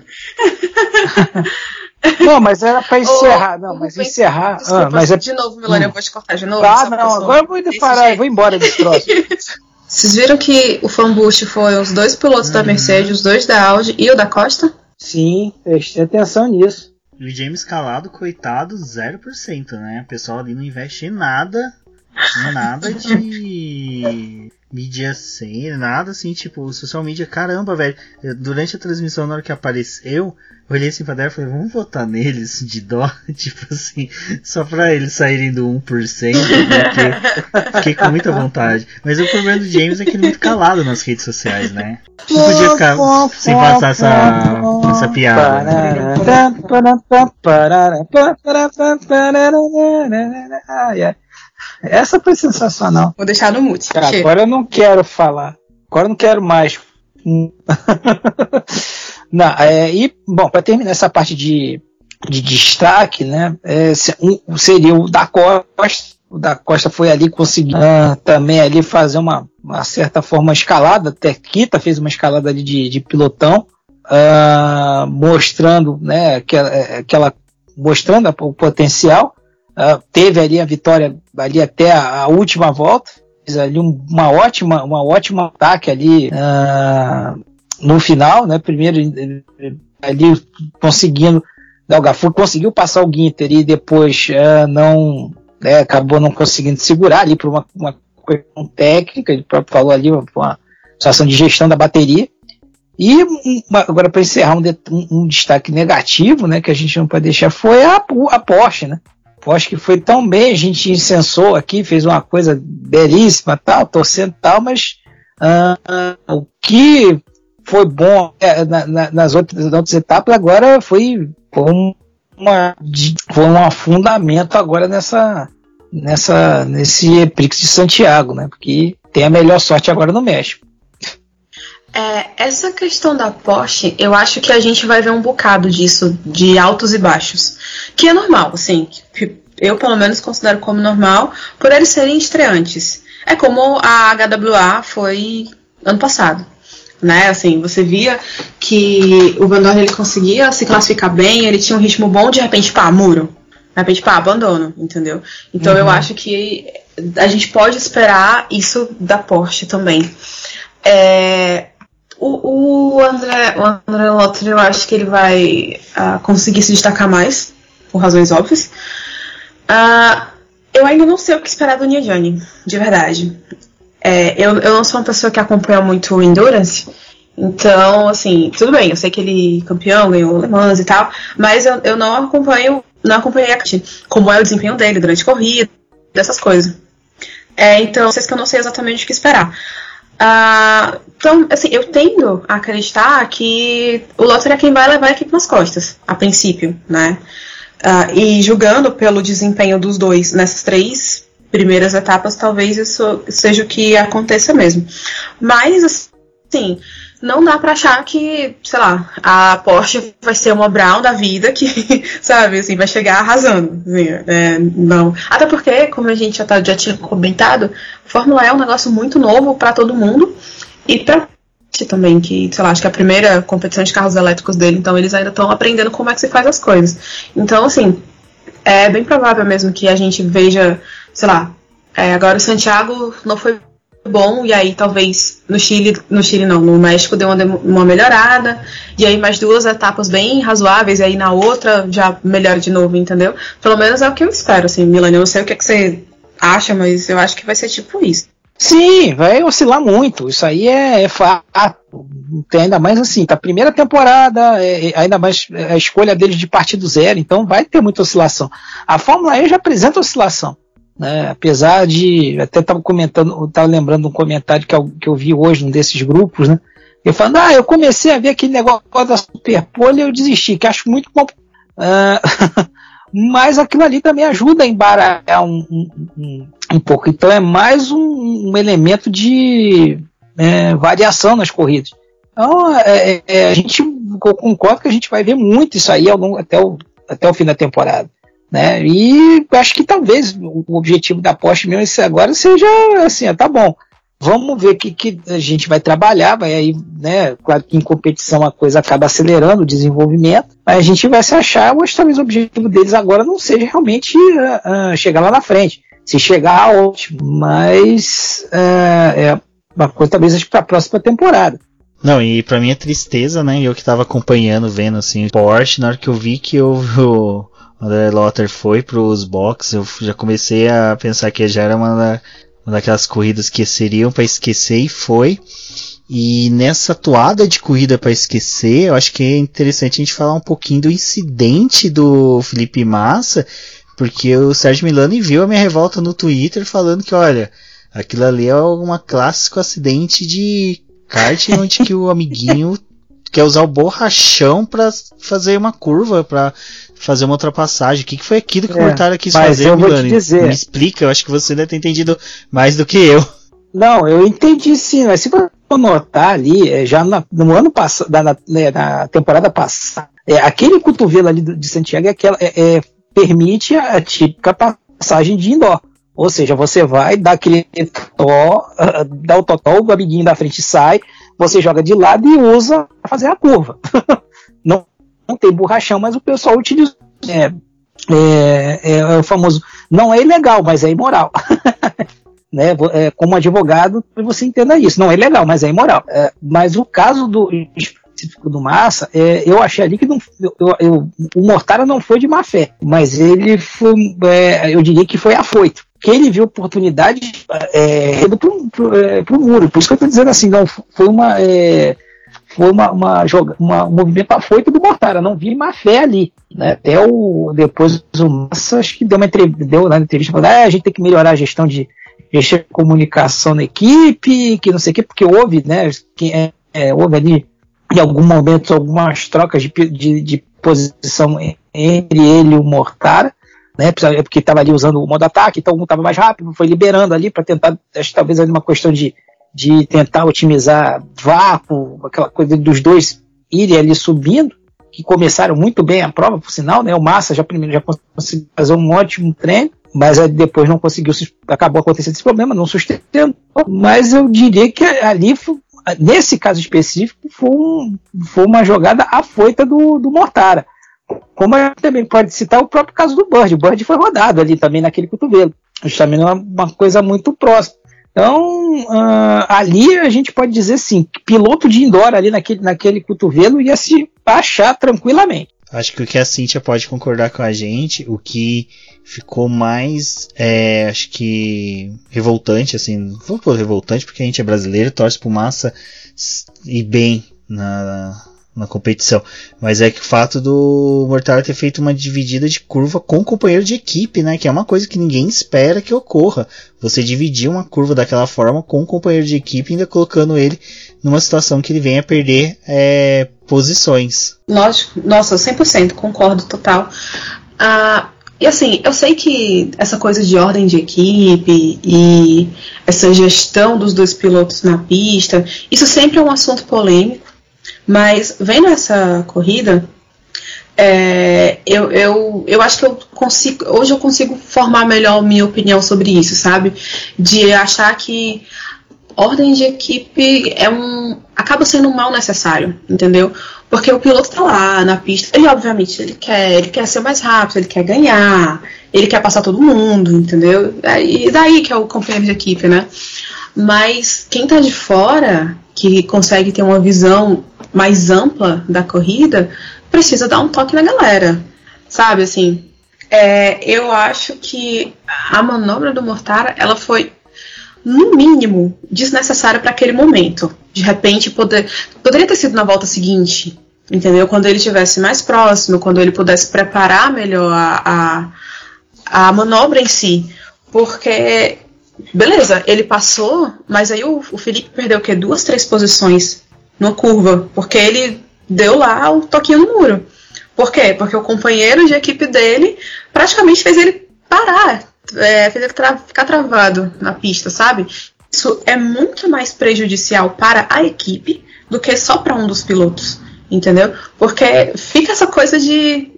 Não, mas era para encerrar. não, mas encerrar. Desculpa, ah, mas é... De novo, Milani, hum. eu vou te cortar de novo. Ah, não, agora eu vou parar, eu vou embora desse troço. Vocês viram que o fanboost foi os dois pilotos da uhum. Mercedes, os dois da Audi e o da Costa? Sim, prestei atenção nisso. O James Calado, coitado, 0%, né? O pessoal ali não investe em nada, nada de mídia sem, nada assim, tipo, social media, caramba, velho. Durante a transmissão, na hora que apareceu, olhei assim pra dela e falei, vamos votar neles de dó, tipo assim, só pra eles saírem do 1%, porque fiquei com muita vontade. Mas o problema do James é que ele é muito calado nas redes sociais, né? Não podia ficar sem passar essa, essa piada. Essa foi sensacional. Vou deixar no mute. Cara, agora eu não quero falar. Agora eu não quero mais. Não, é, e, bom, para terminar essa parte de, de destaque, né, é, um, seria o da Costa. O da Costa foi ali conseguir uh, também ali fazer uma, uma certa forma escalada, até Kita fez uma escalada ali de, de pilotão, uh, mostrando, né, aquela, é, aquela mostrando o potencial. Uh, teve ali a vitória ali até a, a última volta, fez ali um, uma ótima, uma ótima ataque ali uh, no final, né? Primeiro ali conseguindo, né, o Gafur conseguiu passar o Ginter e depois uh, não né, acabou não conseguindo segurar ali por uma, uma questão técnica, ele próprio falou ali, uma, uma situação de gestão da bateria. E uma, agora para encerrar um, um, um, destaque negativo, né, que a gente não pode deixar, foi a, a Porsche, né? Porsche que foi tão bem, a gente incensou aqui, fez uma coisa belíssima, tal, torcendo tal, mas uh, o que foi bom é, na, na, nas, outras, nas outras etapas, agora foi, foi, uma, foi um afundamento agora nessa, nessa, nesse Eprix de Santiago, né? Porque tem a melhor sorte agora no México. É, essa questão da Porsche, eu acho que a gente vai ver um bocado disso, de altos e baixos. Que é normal, assim. Eu, pelo menos, considero como normal, por eles serem estreantes. É como a HWA foi ano passado né? Assim, você via que o Van Dorn ele conseguia se classificar bem, ele tinha um ritmo bom, de repente, pá, muro. De repente, pá, abandono, entendeu? Então uhum. eu acho que a gente pode esperar isso da Porsche também. É, o, o, André, o André Lotter, eu acho que ele vai uh, conseguir se destacar mais, por razões óbvias. Uh, eu ainda não sei o que esperar do Niajani, de verdade. É, eu, eu não sou uma pessoa que acompanha muito o Endurance, então, assim, tudo bem, eu sei que ele é campeão, ganhou Le Mans e tal, mas eu, eu não acompanho, não acompanhei a como é o desempenho dele durante a corrida, dessas coisas. É, então, vocês que eu não sei exatamente o que esperar. Uh, então, assim, eu tendo a acreditar que o Lotter é quem vai levar a equipe nas costas, a princípio, né? Uh, e julgando pelo desempenho dos dois nessas três primeiras etapas, talvez isso seja o que aconteça mesmo. Mas, assim, não dá para achar que, sei lá, a Porsche vai ser uma Brown da vida que, sabe, assim, vai chegar arrasando. Assim, é, não. Até porque, como a gente já, tá, já tinha comentado, Fórmula E é um negócio muito novo para todo mundo e para também, que, sei lá, acho que é a primeira competição de carros elétricos dele, então eles ainda estão aprendendo como é que se faz as coisas. Então, assim, é bem provável mesmo que a gente veja sei lá, É, agora o Santiago não foi bom, e aí talvez no Chile, no Chile não, no México deu uma, uma melhorada, e aí mais duas etapas bem razoáveis, e aí na outra já melhora de novo, entendeu? Pelo menos é o que eu espero, assim, Milani, eu não sei o que, é que você acha, mas eu acho que vai ser tipo isso. Sim, vai oscilar muito. Isso aí é, é fato. Tem ainda mais assim, tá primeira temporada, é, é, ainda mais a escolha deles de partir do zero, então vai ter muita oscilação. A Fórmula E já apresenta oscilação. Né? Apesar de. Até estava comentando, estava lembrando um comentário que eu, que eu vi hoje num desses grupos, né? Eu falando, ah, eu comecei a ver aquele negócio da Superpole e eu desisti, que acho muito bom. Uh, mas aquilo ali também ajuda a embaralhar um, um, um, um pouco. Então é mais um, um elemento de é, variação nas corridas. Então é, é, é a gente concordo que a gente vai ver muito isso aí ao longo, até, o, até o fim da temporada. Né? E acho que talvez o objetivo da Porsche mesmo agora seja assim, tá bom. Vamos ver o que, que a gente vai trabalhar, vai aí, né? Claro que em competição a coisa acaba acelerando o desenvolvimento, mas a gente vai se achar, mas talvez o objetivo deles agora não seja realmente uh, uh, chegar lá na frente. Se chegar, ótimo, mas uh, é uma coisa talvez para a próxima temporada. Não, e para mim é tristeza, né? Eu que tava acompanhando, vendo assim, Porsche, na hora que eu vi que o, o André Lotter foi pros boxes, eu já comecei a pensar que já era uma, da, uma daquelas corridas que seriam para esquecer e foi. E nessa toada de corrida para esquecer, eu acho que é interessante a gente falar um pouquinho do incidente do Felipe Massa, porque o Sérgio Milani viu a minha revolta no Twitter falando que, olha, aquilo ali é um clássico acidente de kart onde que o amiguinho quer usar o borrachão para fazer uma curva, para fazer uma ultrapassagem. O que, que foi aquilo que é, o Mortara quis fazer, eu Milani? Me explica, eu acho que você deve ter entendido mais do que eu. Não, eu entendi sim, mas se você notar ali, é, já na, no ano passado, na, né, na, temporada passada, é, aquele cotovelo ali de Santiago é aquela, é, é, permite a, típica passagem de indoor. Ou seja, você vai, dá aquele totó, dá o totó, o amiguinho da frente sai, você joga de lado e usa para fazer a curva. não, não tem borrachão, mas o pessoal utiliza. É, é, é, é o famoso, não é ilegal, mas é imoral. né, é, como advogado, você entenda isso. Não é legal, mas é imoral. É, mas o caso do específico do Massa, é, eu achei ali que não, eu, eu, o Mortara não foi de má fé, mas ele foi, é, eu diria que foi afoito. Que ele viu oportunidade é, indo é, pro muro. Por isso que eu estou dizendo assim, não, foi uma. É, foi uma, uma, joga, uma, um movimento afoito do Mortara, não vi má fé ali. Né? Até o, depois o Massa, acho que deu uma entrevista, deu na entrevista, falando, ah, a gente tem que melhorar a gestão de, gestão de comunicação na equipe, que não sei o que, porque houve, né, que, é, é, houve ali em algum momento algumas trocas de, de, de posição entre ele e o Mortara, né? Porque estava ali usando o modo ataque, então um estava mais rápido, foi liberando ali para tentar, acho talvez ali uma questão de, de tentar otimizar vácuo, aquela coisa dos dois irem ali subindo, que começaram muito bem a prova, por sinal, né? O Massa já primeiro já conseguiu fazer um ótimo treino, mas depois não conseguiu, acabou acontecendo esse problema, não sustentou. Mas eu diria que ali nesse caso específico, foi, um, foi uma jogada afoita do, do Mortara. Como a gente também pode citar o próprio caso do Bird. O Bird foi rodado ali também naquele cotovelo. Justamente uma, uma coisa muito próxima. Então, uh, ali a gente pode dizer sim, piloto de indoor ali naquele, naquele cotovelo ia se achar tranquilamente. Acho que o que a Cintia pode concordar com a gente, o que ficou mais, é, acho que revoltante, assim, vou pôr revoltante porque a gente é brasileiro, torce pro massa e bem na, na competição. Mas é que o fato do Mortara ter feito uma dividida de curva com o companheiro de equipe, né? Que é uma coisa que ninguém espera que ocorra. Você dividir uma curva daquela forma com o companheiro de equipe, ainda colocando ele numa situação que ele venha perder é, posições. Lógico, nossa, 100%, concordo total. Ah, e assim, eu sei que essa coisa de ordem de equipe e essa gestão dos dois pilotos na pista, isso sempre é um assunto polêmico, mas vendo essa corrida, é, eu, eu, eu acho que eu consigo. Hoje eu consigo formar melhor minha opinião sobre isso, sabe? De achar que ordem de equipe é um acaba sendo um mal necessário, entendeu? Porque o piloto tá lá na pista, ele obviamente ele quer, ele quer ser mais rápido, ele quer ganhar, ele quer passar todo mundo, entendeu? E daí que é o companheiro de equipe, né? Mas quem tá de fora, que consegue ter uma visão mais ampla da corrida, precisa dar um toque na galera. Sabe, assim, é, eu acho que a manobra do Mortara, ela foi no mínimo desnecessária para aquele momento. De repente, poder, poderia ter sido na volta seguinte, entendeu? Quando ele estivesse mais próximo, quando ele pudesse preparar melhor a, a, a manobra em si. Porque, beleza, ele passou, mas aí o, o Felipe perdeu o quê? Duas, três posições numa curva, porque ele deu lá o toquinho no muro. Por quê? Porque o companheiro de equipe dele praticamente fez ele parar, é, fez ele tra ficar travado na pista, sabe? Isso é muito mais prejudicial para a equipe do que só para um dos pilotos, entendeu? Porque fica essa coisa de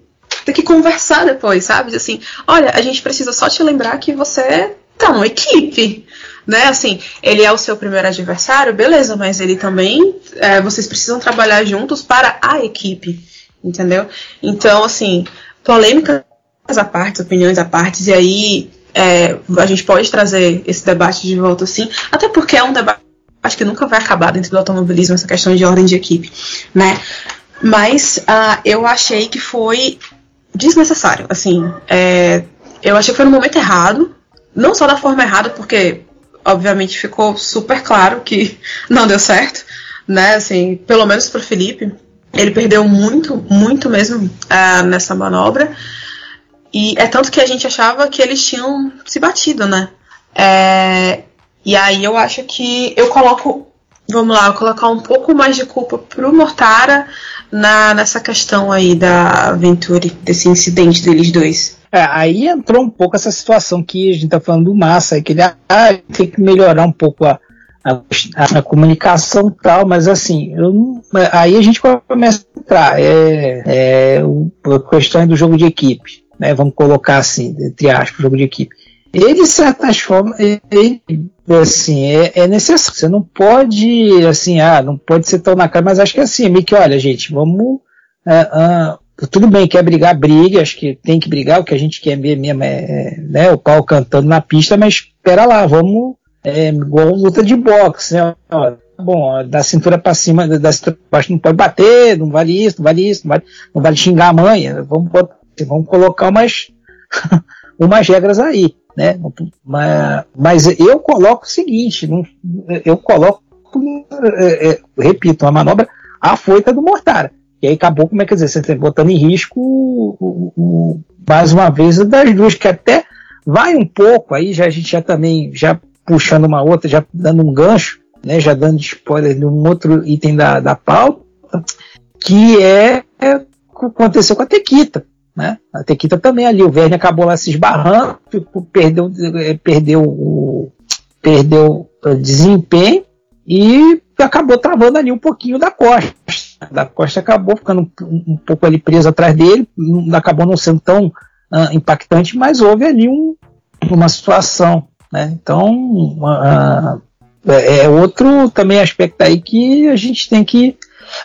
ter que conversar depois, sabe? Assim, olha, a gente precisa só te lembrar que você numa equipe, né? Assim, ele é o seu primeiro adversário, beleza, mas ele também, é, vocês precisam trabalhar juntos para a equipe entendeu? Então, assim, polêmicas à parte, opiniões à parte, e aí é, a gente pode trazer esse debate de volta, assim, até porque é um debate que nunca vai acabar dentro do automobilismo, essa questão de ordem de equipe, né? Mas uh, eu achei que foi desnecessário, assim, é, eu achei que foi no momento errado, não só da forma errada, porque obviamente ficou super claro que não deu certo, né? Assim, pelo menos para Felipe, ele perdeu muito, muito mesmo uh, nessa manobra. E é tanto que a gente achava que eles tinham se batido, né? É, e aí eu acho que eu coloco, vamos lá, colocar um pouco mais de culpa pro Mortara na, nessa questão aí da Venturi, desse incidente deles dois. É, aí entrou um pouco essa situação que a gente tá falando do Massa, que ele ah, tem que melhorar um pouco a, a, a, comunicação tal, mas assim, aí a gente começa a entrar. É, é a questão do jogo de equipe, né? Vamos colocar assim, entre aspas, jogo de equipe. Ele, de certas formas, ele, assim, é, é, necessário. Você não pode, assim, ah, não pode ser tão na cara, mas acho que assim, meio que, olha, gente, vamos. Uh, uh, tudo bem, quer brigar, brigue, acho que tem que brigar, o que a gente quer mesmo é, é né, o pau cantando na pista, mas espera lá, vamos é igual luta de boxe, né? Ó, bom, da cintura para cima, da cintura pra baixo não pode bater, não vale isso, não vale isso, não vale, não vale xingar a mãe, vamos, vamos colocar umas, umas regras aí, né? Mas, mas eu coloco o seguinte, não, eu coloco, é, é, repito, uma manobra afoita do Mortara. E aí acabou, como é que dizer, você está botando em risco o, o, mais uma vez das duas, que até vai um pouco, aí já a gente já também já puxando uma outra, já dando um gancho, né, já dando spoiler de um outro item da, da pauta, que é, é o que aconteceu com a Tequita. Né? A Tequita também ali, o Verne acabou lá se esbarrando, perdeu, é, perdeu o perdeu desempenho e acabou travando ali um pouquinho da Costa. Da Costa acabou ficando um, um pouco ali preso atrás dele, acabou não sendo tão uh, impactante, mas houve ali um, uma situação né? Então, uh, é outro também aspecto aí que a gente tem que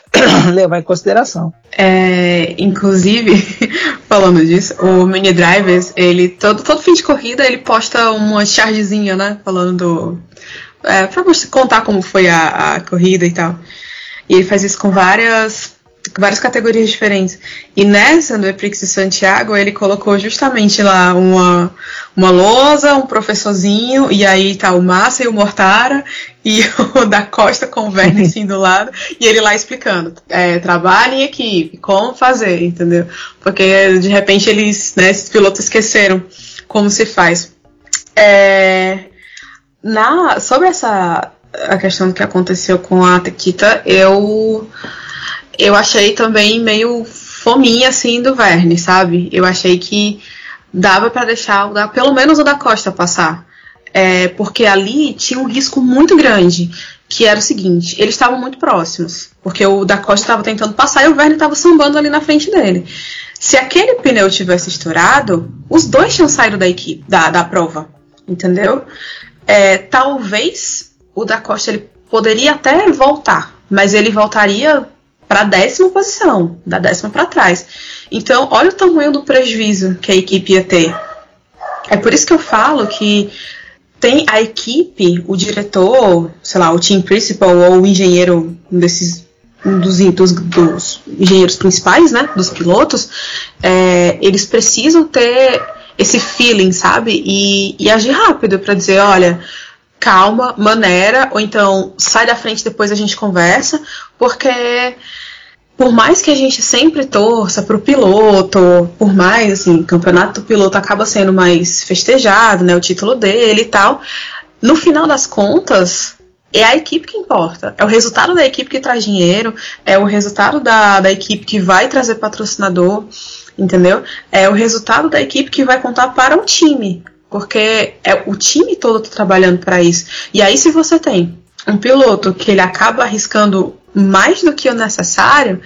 levar em consideração. É, inclusive, falando disso, o Mini Drivers, ele todo, todo fim de corrida ele posta uma chargezinha, né? Falando do. É, pra contar como foi a, a corrida e tal. Ele faz isso com várias várias categorias diferentes. E nessa, no Eprix de Santiago, ele colocou justamente lá uma, uma lousa, um professorzinho, e aí tá o Massa e o Mortara, e o da Costa com o Verne assim do lado, e ele lá explicando, é, trabalho em equipe, como fazer, entendeu? Porque de repente eles, né, esses pilotos esqueceram como se faz. É, na, sobre essa a questão que aconteceu com a Tequita, eu eu achei também meio fominha assim do Verne, sabe? Eu achei que dava para deixar pelo menos o da Costa passar. É, porque ali tinha um risco muito grande, que era o seguinte, eles estavam muito próximos, porque o da Costa estava tentando passar e o Verne estava sambando ali na frente dele. Se aquele pneu tivesse estourado, os dois tinham saído da equipe, da, da prova, entendeu? É, talvez o da Costa ele poderia até voltar, mas ele voltaria para a décima posição, da décima para trás. Então, olha o tamanho do prejuízo que a equipe ia ter. É por isso que eu falo que tem a equipe, o diretor, sei lá, o team principal ou o engenheiro um desses um dos, dos, dos, engenheiros principais, né, dos pilotos, é, eles precisam ter esse feeling, sabe, e, e agir rápido para dizer, olha, calma, maneira, ou então sai da frente depois a gente conversa, porque por mais que a gente sempre torça para o piloto, por mais, assim, o campeonato do piloto acaba sendo mais festejado, né, o título dele e tal, no final das contas, é a equipe que importa. É o resultado da equipe que traz dinheiro, é o resultado da, da equipe que vai trazer patrocinador, entendeu? É o resultado da equipe que vai contar para o time, porque é o time todo tá trabalhando para isso. E aí, se você tem um piloto que ele acaba arriscando mais do que o necessário,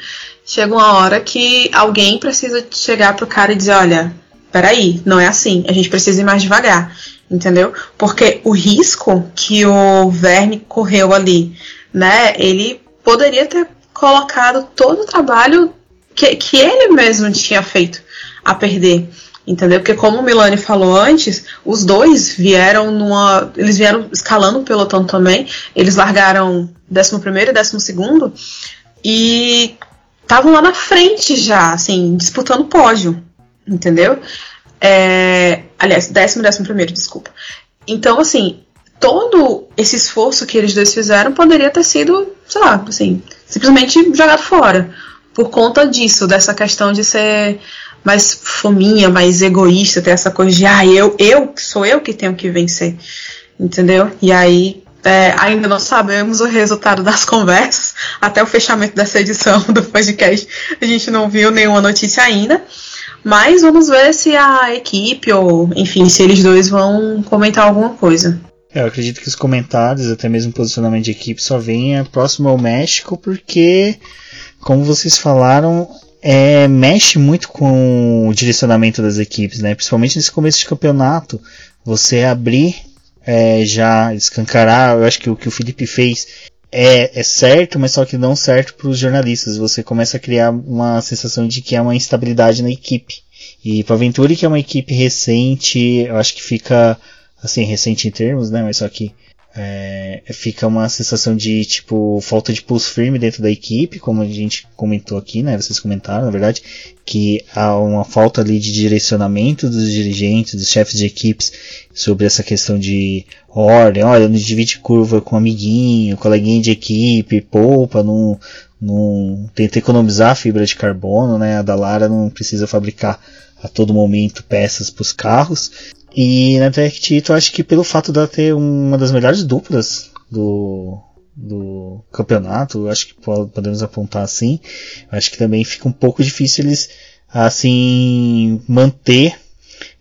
chega uma hora que alguém precisa chegar pro cara e dizer, olha, peraí, não é assim, a gente precisa ir mais devagar, entendeu? Porque o risco que o Verne correu ali, né, ele poderia ter colocado todo o trabalho que, que ele mesmo tinha feito a perder. Entendeu? Porque como o Milani falou antes, os dois vieram numa. Eles vieram escalando o pelotão também. Eles largaram 11 e 12 e estavam lá na frente já, assim, disputando pódio. Entendeu? É, aliás, décimo décimo primeiro, desculpa. Então, assim, todo esse esforço que eles dois fizeram poderia ter sido, sei lá, assim, simplesmente jogado fora. Por conta disso, dessa questão de ser mais fominha, mais egoísta, ter essa coisa de, ah, eu, eu, sou eu que tenho que vencer, entendeu? E aí, é, ainda não sabemos o resultado das conversas, até o fechamento dessa edição do podcast, a gente não viu nenhuma notícia ainda, mas vamos ver se a equipe, ou enfim, se eles dois vão comentar alguma coisa. É, eu acredito que os comentários, até mesmo o posicionamento de equipe, só venha próximo ao México, porque, como vocês falaram, é, mexe muito com o direcionamento das equipes, né? Principalmente nesse começo de campeonato, você abrir, é, já escancarar, eu acho que o que o Felipe fez é, é certo, mas só que não certo para os jornalistas. Você começa a criar uma sensação de que há uma instabilidade na equipe. E para Venturi, que é uma equipe recente, eu acho que fica assim recente em termos, né? Mas só que é, fica uma sensação de tipo falta de pulso firme dentro da equipe, como a gente comentou aqui, né? Vocês comentaram, na verdade, que há uma falta ali de direcionamento dos dirigentes, dos chefes de equipes sobre essa questão de ordem, olha, não divide curva com amiguinho, coleguinha de equipe, poupa, não, não tenta economizar fibra de carbono, né? A Dalara não precisa fabricar a todo momento peças para os carros. E na Tech Tito, acho que pelo fato de ela ter uma das melhores duplas do, do campeonato, acho que podemos apontar assim, acho que também fica um pouco difícil eles assim manter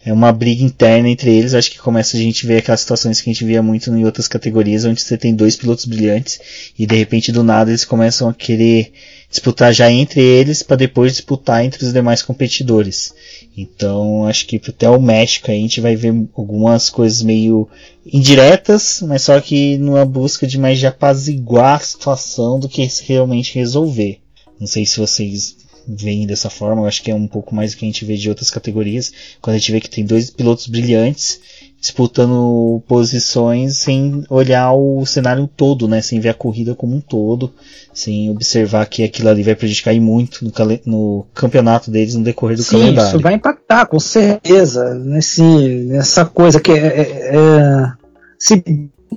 é uma briga interna entre eles. Acho que começa a gente ver aquelas situações que a gente via muito em outras categorias, onde você tem dois pilotos brilhantes e de repente do nada eles começam a querer disputar já entre eles para depois disputar entre os demais competidores. Então acho que até o México a gente vai ver algumas coisas meio indiretas, mas só que numa busca de mais de apaziguar a situação do que realmente resolver. Não sei se vocês veem dessa forma, eu acho que é um pouco mais do que a gente vê de outras categorias, quando a gente vê que tem dois pilotos brilhantes disputando posições sem olhar o cenário todo, né? Sem ver a corrida como um todo, sem observar que aquilo ali vai prejudicar muito no, no campeonato deles no decorrer do Sim, calendário. Isso vai impactar, com certeza, nesse, nessa coisa que é, é, é se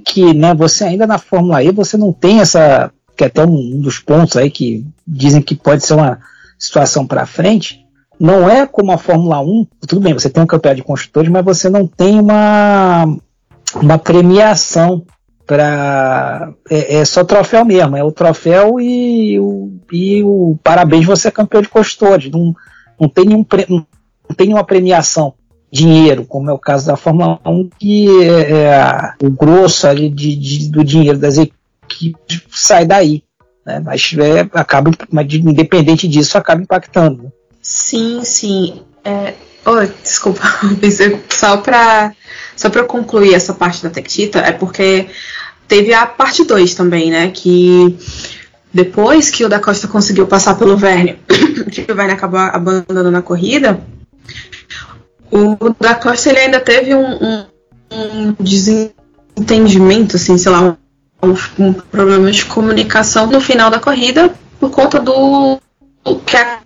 que né, você ainda na Fórmula E você não tem essa que é até um, um dos pontos aí que dizem que pode ser uma situação para frente, não é como a Fórmula 1, tudo bem, você tem um campeonato de construtores, mas você não tem uma, uma premiação para é, é, só troféu mesmo, é o troféu e o, e o parabéns você é campeão de construtores, não, não tem nenhum não tem nenhuma premiação dinheiro, como é o caso da Fórmula 1, que é, é o grosso ali de, de, do dinheiro das equipes sai daí. Né? Mas é, acaba, mas independente disso, acaba impactando. Sim, sim. É... Oh, desculpa, só para só para concluir essa parte da Tectita, é porque teve a parte 2 também, né? Que depois que o da Costa conseguiu passar pelo Verne, que o Verne acabou abandonando a corrida, o da Costa ele ainda teve um, um, um desentendimento, assim, sei lá, um, um, problema de comunicação no final da corrida por conta do que a,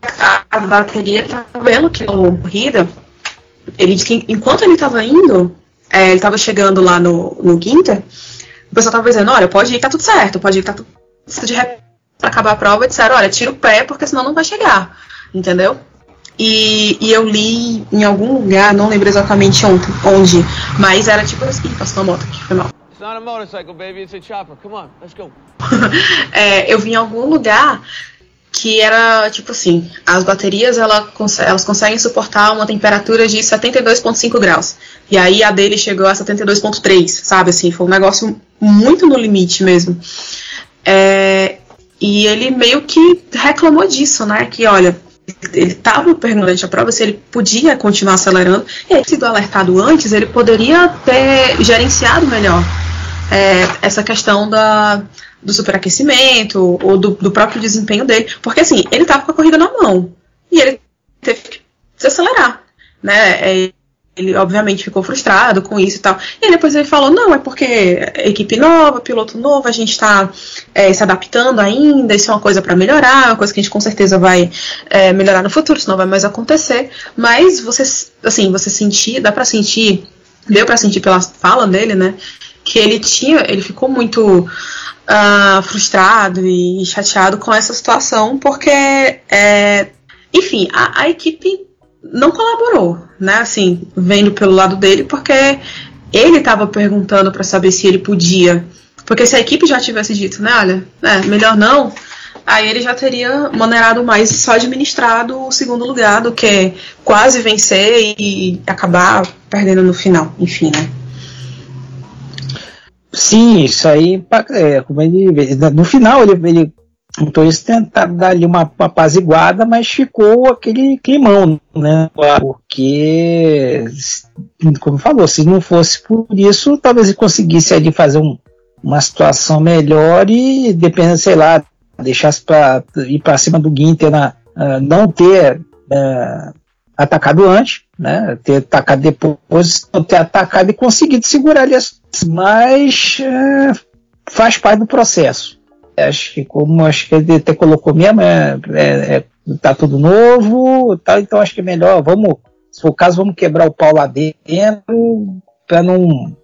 a, bateria estava vendo que a corrida. Ele disse que enquanto ele estava indo, é, ele estava chegando lá no, no Guinter, o pessoal estava dizendo, olha, pode ir, tá tudo certo, pode ir, tá tudo de para acabar a prova, disseram, olha, tira o pé, porque senão não vai chegar. Entendeu? E, e, eu li em algum lugar, não lembro exatamente onde, mas era tipo assim, passou uma moto aqui, foi mal. é, eu vi em algum lugar que era tipo assim, as baterias ela, elas conseguem suportar uma temperatura de 72,5 graus. E aí a dele chegou a 72,3, sabe assim, foi um negócio muito no limite mesmo. É, e ele meio que reclamou disso, né? Que olha, ele estava perguntando a prova se ele podia continuar acelerando. E aí, sido alertado antes, ele poderia ter gerenciado melhor é, essa questão da, do superaquecimento ou do, do, próprio desempenho dele. Porque assim, ele estava com a corrida na mão e ele teve que desacelerar. Né? É, ele obviamente ficou frustrado com isso e tal. E depois ele falou: não, é porque é equipe nova, piloto novo, a gente está é, se adaptando ainda, isso é uma coisa para melhorar, uma coisa que a gente com certeza vai é, melhorar no futuro, senão vai mais acontecer. Mas você, assim, você sentir, dá para sentir, deu para sentir pela fala dele, né? Que ele tinha, ele ficou muito uh, frustrado e chateado com essa situação, porque, é, enfim, a, a equipe não colaborou, né? Assim, vendo pelo lado dele, porque ele estava perguntando para saber se ele podia. Porque se a equipe já tivesse dito, né, olha, é, melhor não, aí ele já teria maneirado mais só administrado o segundo lugar do que quase vencer e acabar perdendo no final, enfim, né? Sim, isso aí, é, como ele, no final ele, ele então eles tentaram dar ali uma, uma apaziguada, mas ficou aquele climão, né? Porque, como falou, se não fosse por isso, talvez ele conseguisse ali fazer um, uma situação melhor e, dependendo, sei lá, deixasse para ir para cima do Ginter, na, uh, não ter uh, atacado antes, né? Ter atacado depois, não ter atacado e conseguido segurar ali, mas uh, faz parte do processo acho que como acho que ele até colocou mesmo, é, é, é, tá tudo novo, tá, então acho que é melhor, vamos, se for o caso, vamos quebrar o pau lá dentro para não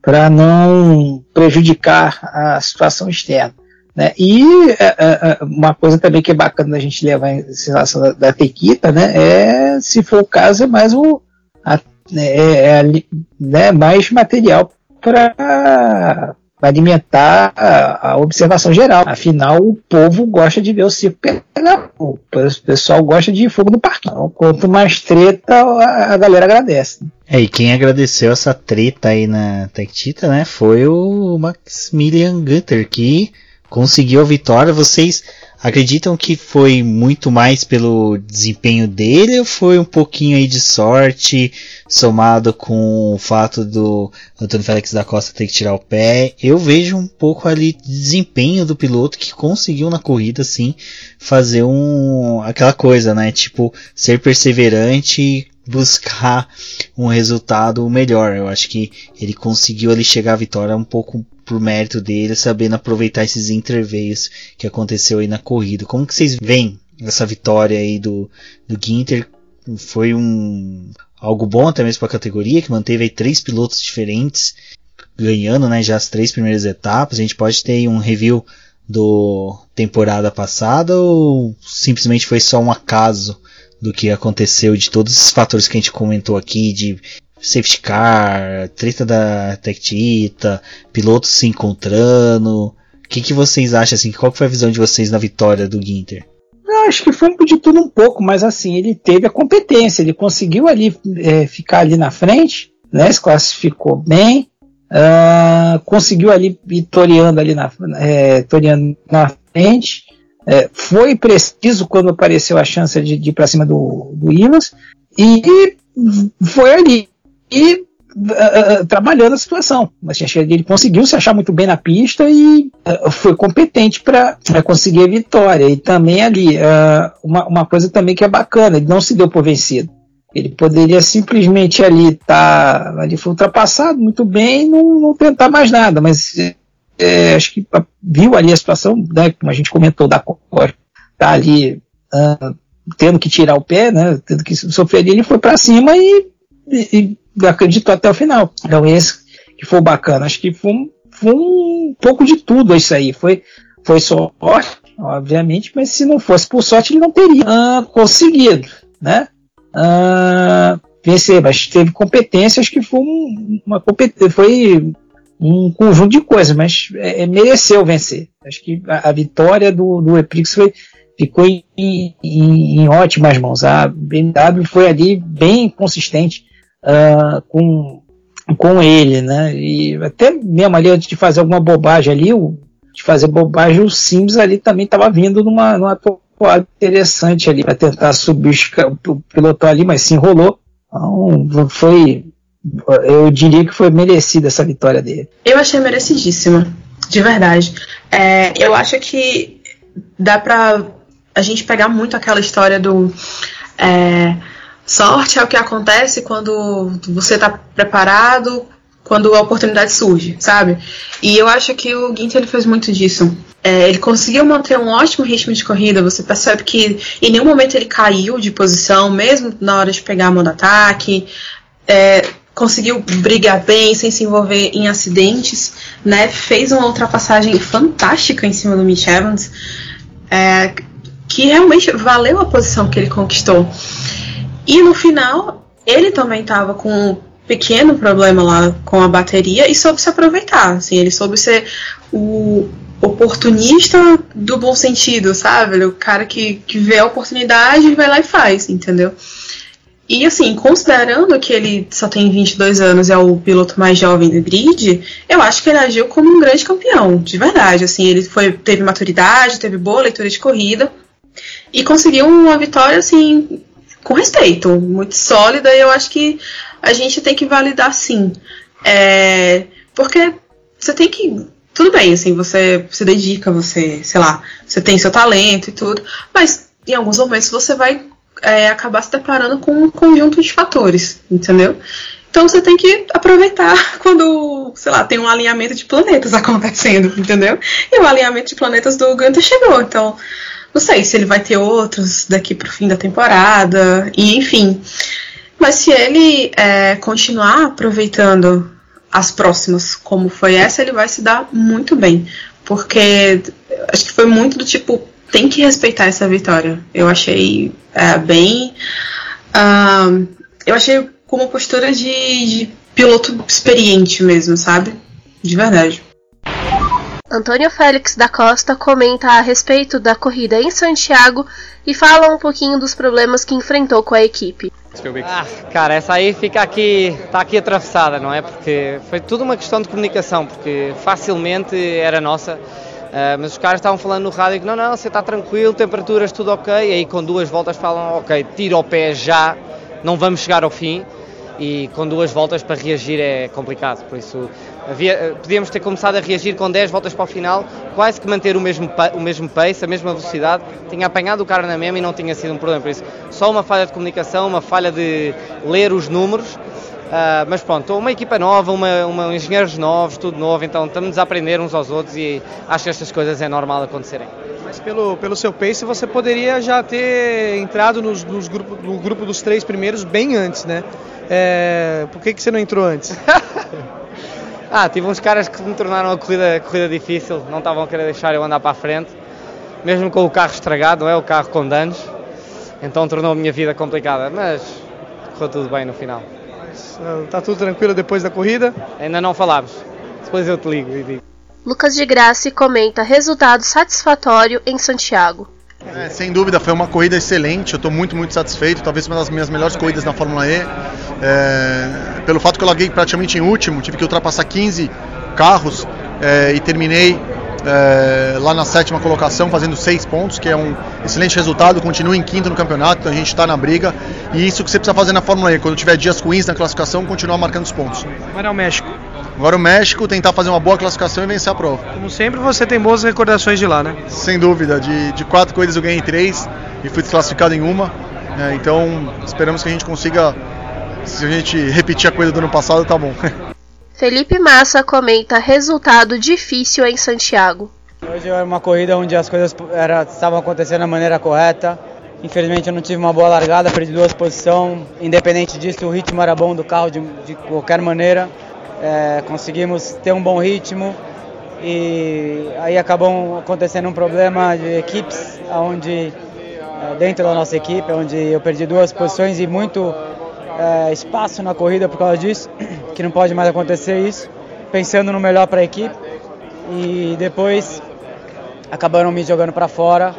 para não prejudicar a situação externa. Né? E é, é, é, uma coisa também que é bacana da gente levar em relação da, da Tequita, né, é, se for o caso, é mais o a, é, é, né, mais material para alimentar a, a, observação geral. Afinal, o povo gosta de ver o circo pegar fogo. O pessoal gosta de fogo no parque. Então, quanto mais treta, a, a, galera agradece. É, e quem agradeceu essa treta aí na Tectita, né, foi o Maximilian Gunther, que conseguiu a vitória. Vocês Acreditam que foi muito mais pelo desempenho dele ou foi um pouquinho aí de sorte somado com o fato do Antônio Félix da Costa ter que tirar o pé? Eu vejo um pouco ali de desempenho do piloto que conseguiu na corrida sim fazer um aquela coisa, né? Tipo ser perseverante buscar um resultado melhor. Eu acho que ele conseguiu ali chegar à vitória um pouco por mérito dele, sabendo aproveitar esses interveios que aconteceu aí na corrida. Como que vocês veem essa vitória aí do, do Ginter? Foi um algo bom até mesmo para a categoria, que manteve aí três pilotos diferentes ganhando, né, já as três primeiras etapas. A gente pode ter um review do temporada passada ou simplesmente foi só um acaso do que aconteceu de todos esses fatores que a gente comentou aqui de safety car, treta da Tectita, pilotos se encontrando. O que, que vocês acham assim? Qual foi a visão de vocês na vitória do Ginter? Eu acho que foi de tudo um pouco, mas assim, ele teve a competência, ele conseguiu ali é, ficar ali na frente, né, se classificou bem, uh, conseguiu ali ir toreando ali na, é, na frente, é, foi preciso quando apareceu a chance de, de ir para cima do, do Ivas, e foi ali. E uh, trabalhando a situação. Mas ele conseguiu se achar muito bem na pista e uh, foi competente para conseguir a vitória. E também ali, uma, uma coisa também que é bacana, ele não se deu por vencido. Ele poderia simplesmente ali estar tá, ali foi ultrapassado muito bem e não, não tentar mais nada, mas é, acho que viu ali a situação, né, como a gente comentou, da Cor, tá ali uh, tendo que tirar o pé, né, tendo que sofrer, ele foi para cima e, e, acreditou até o final. Então esse que foi bacana, acho que foi um, foi um pouco de tudo isso aí, foi, foi sorte, obviamente, mas se não fosse por sorte ele não teria uh, conseguido, né, uh, vencer, mas teve competência, acho que foi um, uma competência, foi um conjunto de coisas, mas é, é, mereceu vencer. Acho que a, a vitória do, do Eprix foi, ficou em, em, em, ótimas mãos. A BMW foi ali bem consistente uh, com, com ele, né? E até mesmo ali antes de fazer alguma bobagem ali, o, de fazer bobagem, o Sims ali também estava vindo numa, numa toada interessante ali para tentar subir o pilotão ali, mas se enrolou. Então, foi eu diria que foi merecida essa vitória dele. Eu achei merecidíssima, de verdade. É, eu acho que dá pra a gente pegar muito aquela história do. É, sorte é o que acontece quando você está preparado, quando a oportunidade surge, sabe? E eu acho que o Ginter ele fez muito disso. É, ele conseguiu manter um ótimo ritmo de corrida. Você percebe que em nenhum momento ele caiu de posição, mesmo na hora de pegar a mão do ataque. É, conseguiu brigar bem, sem se envolver em acidentes, né? Fez uma ultrapassagem fantástica em cima do Mitch Evans, é, que realmente valeu a posição que ele conquistou. E no final, ele também estava com um pequeno problema lá com a bateria e soube se aproveitar. Assim, ele soube ser o oportunista do bom sentido, sabe? O cara que, que vê a oportunidade e vai lá e faz, entendeu? E assim, considerando que ele só tem 22 anos e é o piloto mais jovem do grid, eu acho que ele agiu como um grande campeão, de verdade. Assim, ele foi, teve maturidade, teve boa leitura de corrida e conseguiu uma vitória assim com respeito, muito sólida. E eu acho que a gente tem que validar sim, é, porque você tem que tudo bem, assim, você se dedica, você, sei lá, você tem seu talento e tudo, mas em alguns momentos você vai é, acabar se deparando com um conjunto de fatores, entendeu? Então você tem que aproveitar quando, sei lá, tem um alinhamento de planetas acontecendo, entendeu? E o alinhamento de planetas do Gunter chegou, então não sei se ele vai ter outros daqui pro fim da temporada, e enfim. Mas se ele é, continuar aproveitando as próximas como foi essa, ele vai se dar muito bem. Porque acho que foi muito do tipo, tem que respeitar essa vitória. Eu achei é, bem. Uh, eu achei como postura de, de piloto experiente mesmo, sabe? De verdade. Antônio Félix da Costa comenta a respeito da corrida em Santiago e fala um pouquinho dos problemas que enfrentou com a equipe. Ah, cara, essa aí fica aqui, está aqui atravessada, não é? Porque foi tudo uma questão de comunicação, porque facilmente era nossa Uh, mas os caras estavam falando no rádio que não, não, você está tranquilo, temperaturas tudo ok, e aí com duas voltas falam, ok, tira o pé já, não vamos chegar ao fim, e com duas voltas para reagir é complicado, por isso havia, eh, podíamos ter começado a reagir com 10 voltas para o final, quase que manter o mesmo, o mesmo pace, a mesma velocidade, tinha apanhado o carro na mesma e não tinha sido um problema, por isso só uma falha de comunicação, uma falha de ler os números, Uh, mas pronto, uma equipa nova, uma, uma, engenheiros novos, tudo novo, então estamos a aprender uns aos outros e acho que estas coisas é normal acontecerem. Mas pelo, pelo seu pace você poderia já ter entrado nos, nos grupo, no grupo dos três primeiros bem antes, né? É, por que, que você não entrou antes? ah, tive uns caras que me tornaram a corrida, a corrida difícil, não estavam a querer deixar eu andar para a frente, mesmo com o carro estragado, não é? O carro com danos, então tornou a minha vida complicada, mas correu tudo bem no final. Tá tudo tranquilo depois da corrida? Ainda não falámos. Depois eu te ligo e digo. Lucas de Graça comenta resultado satisfatório em Santiago. É, sem dúvida, foi uma corrida excelente. Eu estou muito, muito satisfeito. Talvez uma das minhas melhores corridas na Fórmula E. É, pelo fato que eu larguei praticamente em último, tive que ultrapassar 15 carros é, e terminei é, lá na sétima colocação, fazendo seis pontos, que é um excelente resultado. Continua em quinto no campeonato, então a gente está na briga. E isso que você precisa fazer na Fórmula E, quando tiver dias ruins na classificação, continuar marcando os pontos. Agora é o México. Agora o México, tentar fazer uma boa classificação e vencer a prova. Como sempre, você tem boas recordações de lá, né? Sem dúvida, de, de quatro corridas eu ganhei três e fui desclassificado em uma. É, então esperamos que a gente consiga, se a gente repetir a coisa do ano passado, tá bom. Felipe Massa comenta resultado difícil em Santiago. Hoje era uma corrida onde as coisas era, estavam acontecendo da maneira correta. Infelizmente eu não tive uma boa largada, perdi duas posições. Independente disso, o ritmo era bom do carro de, de qualquer maneira. É, conseguimos ter um bom ritmo e aí acabou acontecendo um problema de equipes, onde é, dentro da nossa equipe, onde eu perdi duas posições e muito é, espaço na corrida por causa disso, que não pode mais acontecer isso, pensando no melhor para a equipe. E depois acabaram me jogando para fora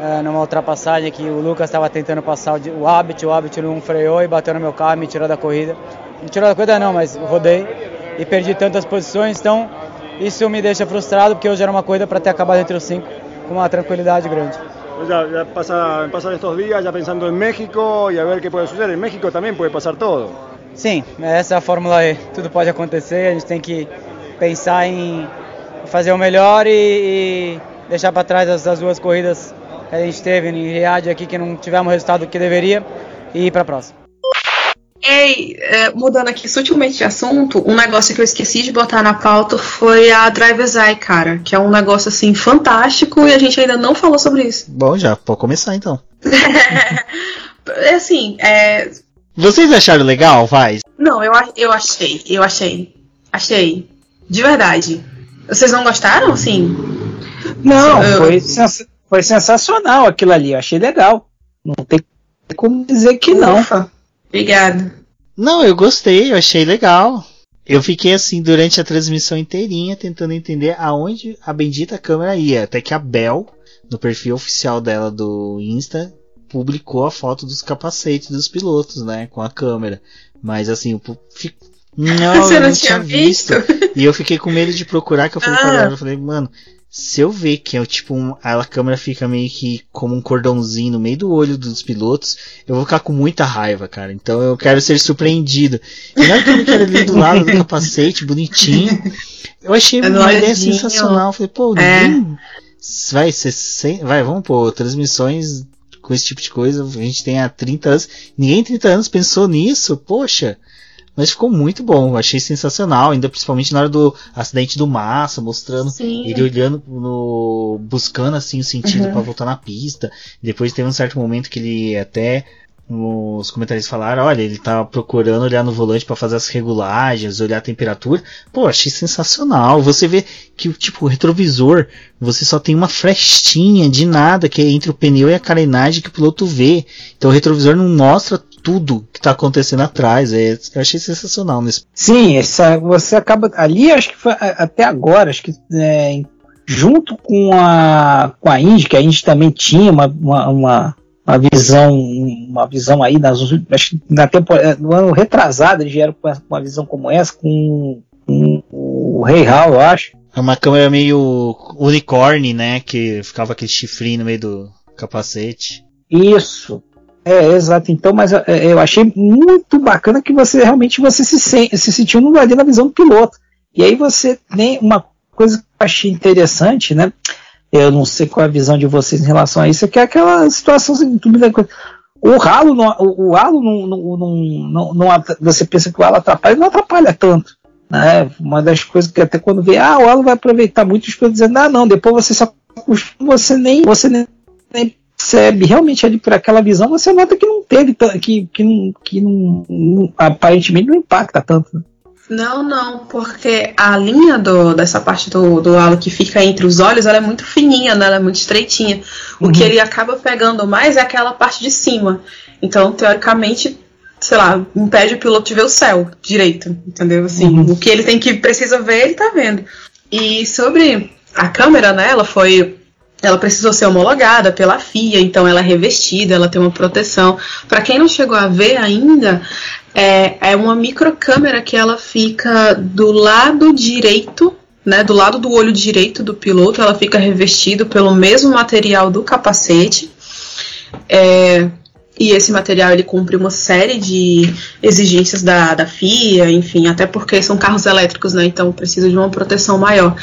é, numa ultrapassagem que o Lucas estava tentando passar o, o Habit, o Habit não freou e bateu no meu carro e me tirou da corrida. Me tirou da corrida não, mas rodei e perdi tantas posições, então isso me deixa frustrado porque hoje era uma corrida para ter acabado entre os cinco com uma tranquilidade grande. Ya, ya pasa, pasan estos días ya pensando en México y a ver qué puede suceder. En México también puede pasar todo. Sim, essa é a Fórmula E. Tudo pode acontecer, a gente tem que pensar em fazer o melhor e, e deixar para trás as, as, duas corridas que a gente teve em Riad aqui que não tivemos o resultado que deveria e ir para a próxima. Ei, é, mudando aqui sutilmente de assunto, um negócio que eu esqueci de botar na pauta foi a Driver's Eye, cara, que é um negócio assim fantástico e a gente ainda não falou sobre isso. Bom, já pode começar então. é assim, é... Vocês acharam legal, vai? Não, eu, eu achei, eu achei, achei, de verdade. Vocês não gostaram, assim? Não, eu... foi, sens foi sensacional aquilo ali, eu achei legal. Não tem como dizer que Ufa. Obrigada. Não, eu gostei, eu achei legal. Eu fiquei assim durante a transmissão inteirinha tentando entender aonde a bendita câmera ia. Até que a Bel, no perfil oficial dela do Insta, publicou a foto dos capacetes dos pilotos, né? Com a câmera. Mas assim, eu fico. Não, Você eu não, não tinha tinha visto. E eu fiquei com medo de procurar, que eu falei ah. pra ela, eu falei, mano, se eu ver que é tipo um, a câmera fica meio que como um cordãozinho no meio do olho dos pilotos, eu vou ficar com muita raiva, cara. Então eu quero ser surpreendido. E na hora que eu ali do lado do capacete, bonitinho, eu achei É uma ideia sensacional. Eu falei, pô, É. ninguém vai ser sem, vai, vamos pô, transmissões com esse tipo de coisa, a gente tem há 30 anos, ninguém em 30 anos pensou nisso, poxa. Mas ficou muito bom, achei sensacional, ainda principalmente na hora do acidente do Massa, mostrando Sim. ele olhando no. buscando assim o sentido Uhum. pra voltar na pista. Depois teve um certo momento que ele até. Os comentários falaram, olha, ele tá procurando olhar no volante pra fazer as regulagens, olhar a temperatura. Pô, achei sensacional. Você vê que tipo, o retrovisor, você só tem uma frestinha de nada que é entre o pneu e a carenagem que o piloto vê. Então o retrovisor não mostra tudo que tá acontecendo atrás. É, eu achei sensacional nesse. Sim, essa, você acaba. Ali, acho que foi até agora, acho que é, junto com a, com a Indy, que a Indy também tinha uma, uma, uma, uma visão, uma visão aí, nas, acho que na temporada, no ano retrasado, eles vieram com uma visão como essa, com, com o Rei Hall, eu acho. É uma câmera meio unicórnio, né? Que ficava aquele chifrinho no meio do capacete. Isso. É, exato. Então, mas é, eu achei muito bacana que você realmente você se, se sentiu no ali na visão do piloto. E aí você tem uma coisa que eu achei interessante, né? Eu não sei qual é a visão de vocês em relação a isso, é que é aquela situação assim, tudo bem, o ralo, não, o, o halo não, não, não, não, você pensa que o halo atrapalha, não atrapalha tanto. Né? Uma das coisas que até quando vê, ah, o halo vai aproveitar muito, os pilotos dizendo, ah, não, depois você acostuma, você nem, você nem, nem percebe realmente ali por aquela visão, você nota que não teve, que, que, não, que não, não- aparentemente não impacta tanto. né? Não, não, porque a linha do, dessa parte do, do halo que fica entre os olhos, ela é muito fininha, né? Ela é muito estreitinha. O que ele acaba pegando mais é aquela parte de cima. Então, teoricamente, sei lá, impede o piloto de ver o céu direito, entendeu? Assim, Uhum. o que ele tem que precisa ver, ele tá vendo. E sobre a câmera, né? Ela foi ela precisou ser homologada pela FIA, então ela é revestida, ela tem uma proteção. Para quem não chegou a ver ainda, é, é uma microcâmera que ela fica do lado direito né, do lado do olho direito do piloto, ela fica revestido pelo mesmo material do capacete. É, e esse material ele cumpre uma série de exigências da, da FIA, enfim, até porque são carros elétricos, né? Então precisa de uma proteção maior.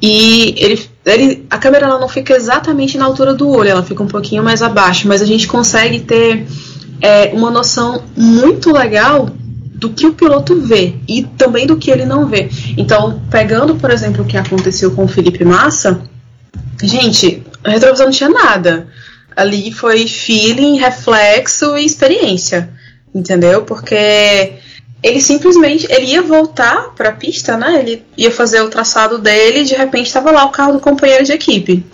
E ele, ele, a câmera ela não fica exatamente na altura do olho, ela fica um pouquinho mais abaixo, mas a gente consegue ter é, uma noção muito legal do que o piloto vê e também do que ele não vê. Então, pegando, por exemplo, o que aconteceu com o Felipe Massa, gente, a retrovisão não tinha nada. Ali foi feeling, reflexo e experiência, entendeu? Porque ele simplesmente ele ia voltar para a pista, né? Ele ia fazer o traçado dele e de repente estava lá o carro do companheiro de equipe,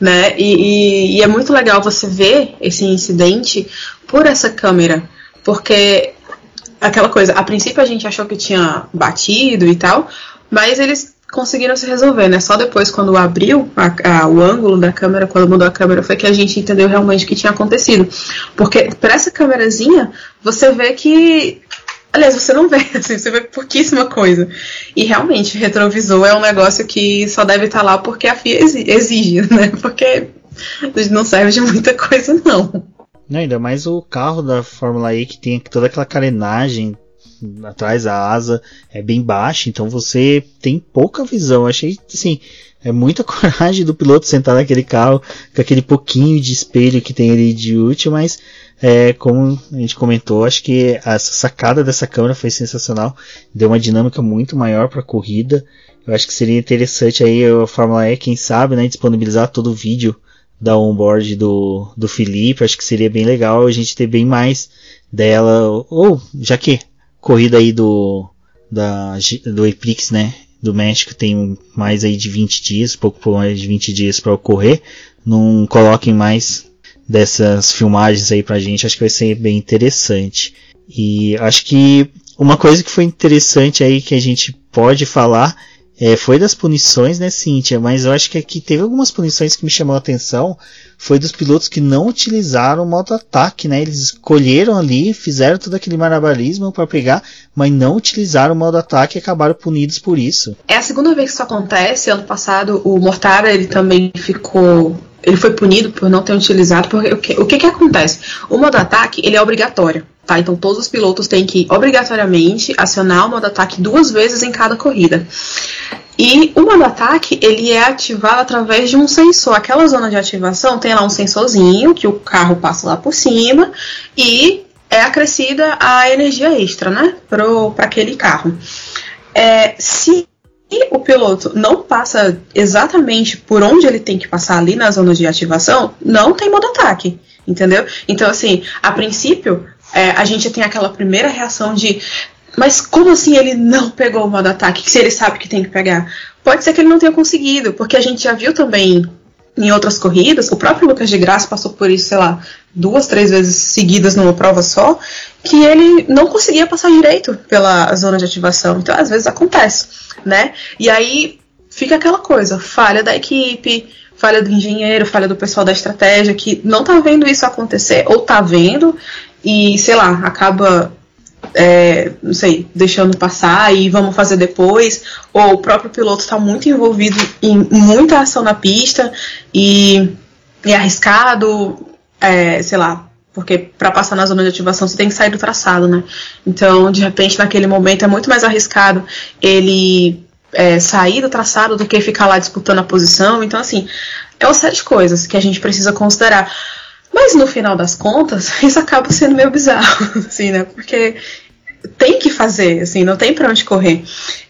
né? E, e, e, é muito legal você ver esse incidente por essa câmera, porque aquela coisa, a princípio a gente achou que tinha batido e tal, mas eles conseguiram se resolver, né? Só depois, quando abriu a, a, o ângulo da câmera, quando mudou a câmera, foi que a gente entendeu realmente o que tinha acontecido. Porque para essa câmerazinha, você vê que. Aliás, você não vê, assim, você vê pouquíssima coisa. E realmente, retrovisor é um negócio que só deve estar tá lá porque a FIA exige, né? Porque não serve de muita coisa, não. Não, ainda mais o carro da Fórmula E que tem toda aquela carenagem, atrás a asa é bem baixa, então você tem pouca visão. Achei assim, é muita coragem do piloto sentar naquele carro com aquele pouquinho de espelho que tem ali de útil, mas é, como a gente comentou, acho que essa sacada dessa câmera foi sensacional, deu uma dinâmica muito maior para a corrida. Eu acho que seria interessante aí a Fórmula E, quem sabe, né, disponibilizar todo o vídeo da onboard do, do Felipe. Acho que seria bem legal a gente ter bem mais dela, ou já que corrida aí do, da, do Epix, né? Do México tem mais aí de 20 dias, pouco mais de 20 dias para ocorrer. Não coloquem mais dessas filmagens aí pra gente, acho que vai ser bem interessante. E acho que uma coisa que foi interessante aí que a gente pode falar é, foi das punições, né, Cíntia? Mas eu acho que aqui teve algumas punições que me chamou a atenção. Foi dos pilotos que não utilizaram o modo ataque, né? Eles escolheram ali, fizeram todo aquele marabarismo para pegar, mas não utilizaram o modo ataque e acabaram punidos por isso. É a segunda vez que isso acontece. Ano passado o Mortara ele também ficou ele foi punido por não ter utilizado, porque o que, o que, que acontece? O modo ataque ele é obrigatório. Tá, então todos os pilotos têm que obrigatoriamente acionar o modo ataque duas vezes em cada corrida. E o modo ataque ele é ativado através de um sensor. Aquela zona de ativação tem lá um sensorzinho que o carro passa lá por cima e é acrescida a energia extra, né, para aquele carro. É, se o piloto não passa exatamente por onde ele tem que passar ali na zona de ativação, não tem modo ataque, entendeu? Então, assim, a princípio, é, a gente tem aquela primeira reação de mas como assim ele não pegou o modo ataque, se ele sabe que tem que pegar? Pode ser que ele não tenha conseguido, porque a gente já viu também em outras corridas, o próprio Lucas de Graça passou por isso, sei lá, duas, três vezes seguidas numa prova só, que ele não conseguia passar direito pela zona de ativação. Então, às vezes acontece, né? E aí fica aquela coisa, falha da equipe, falha do engenheiro, falha do pessoal da estratégia que não tá vendo isso acontecer ou tá vendo e, sei lá, acaba, é, não sei, deixando passar e vamos fazer depois, ou o próprio piloto está muito envolvido em muita ação na pista e é arriscado, é, sei lá, porque para passar na zona de ativação você tem que sair do traçado, né? Então, de repente, naquele momento é muito mais arriscado ele é, sair do traçado do que ficar lá disputando a posição. Então, assim, é uma série de coisas que a gente precisa considerar. Mas no final das contas, isso acaba sendo meio bizarro, assim, né? Porque tem que fazer, assim, não tem para onde correr.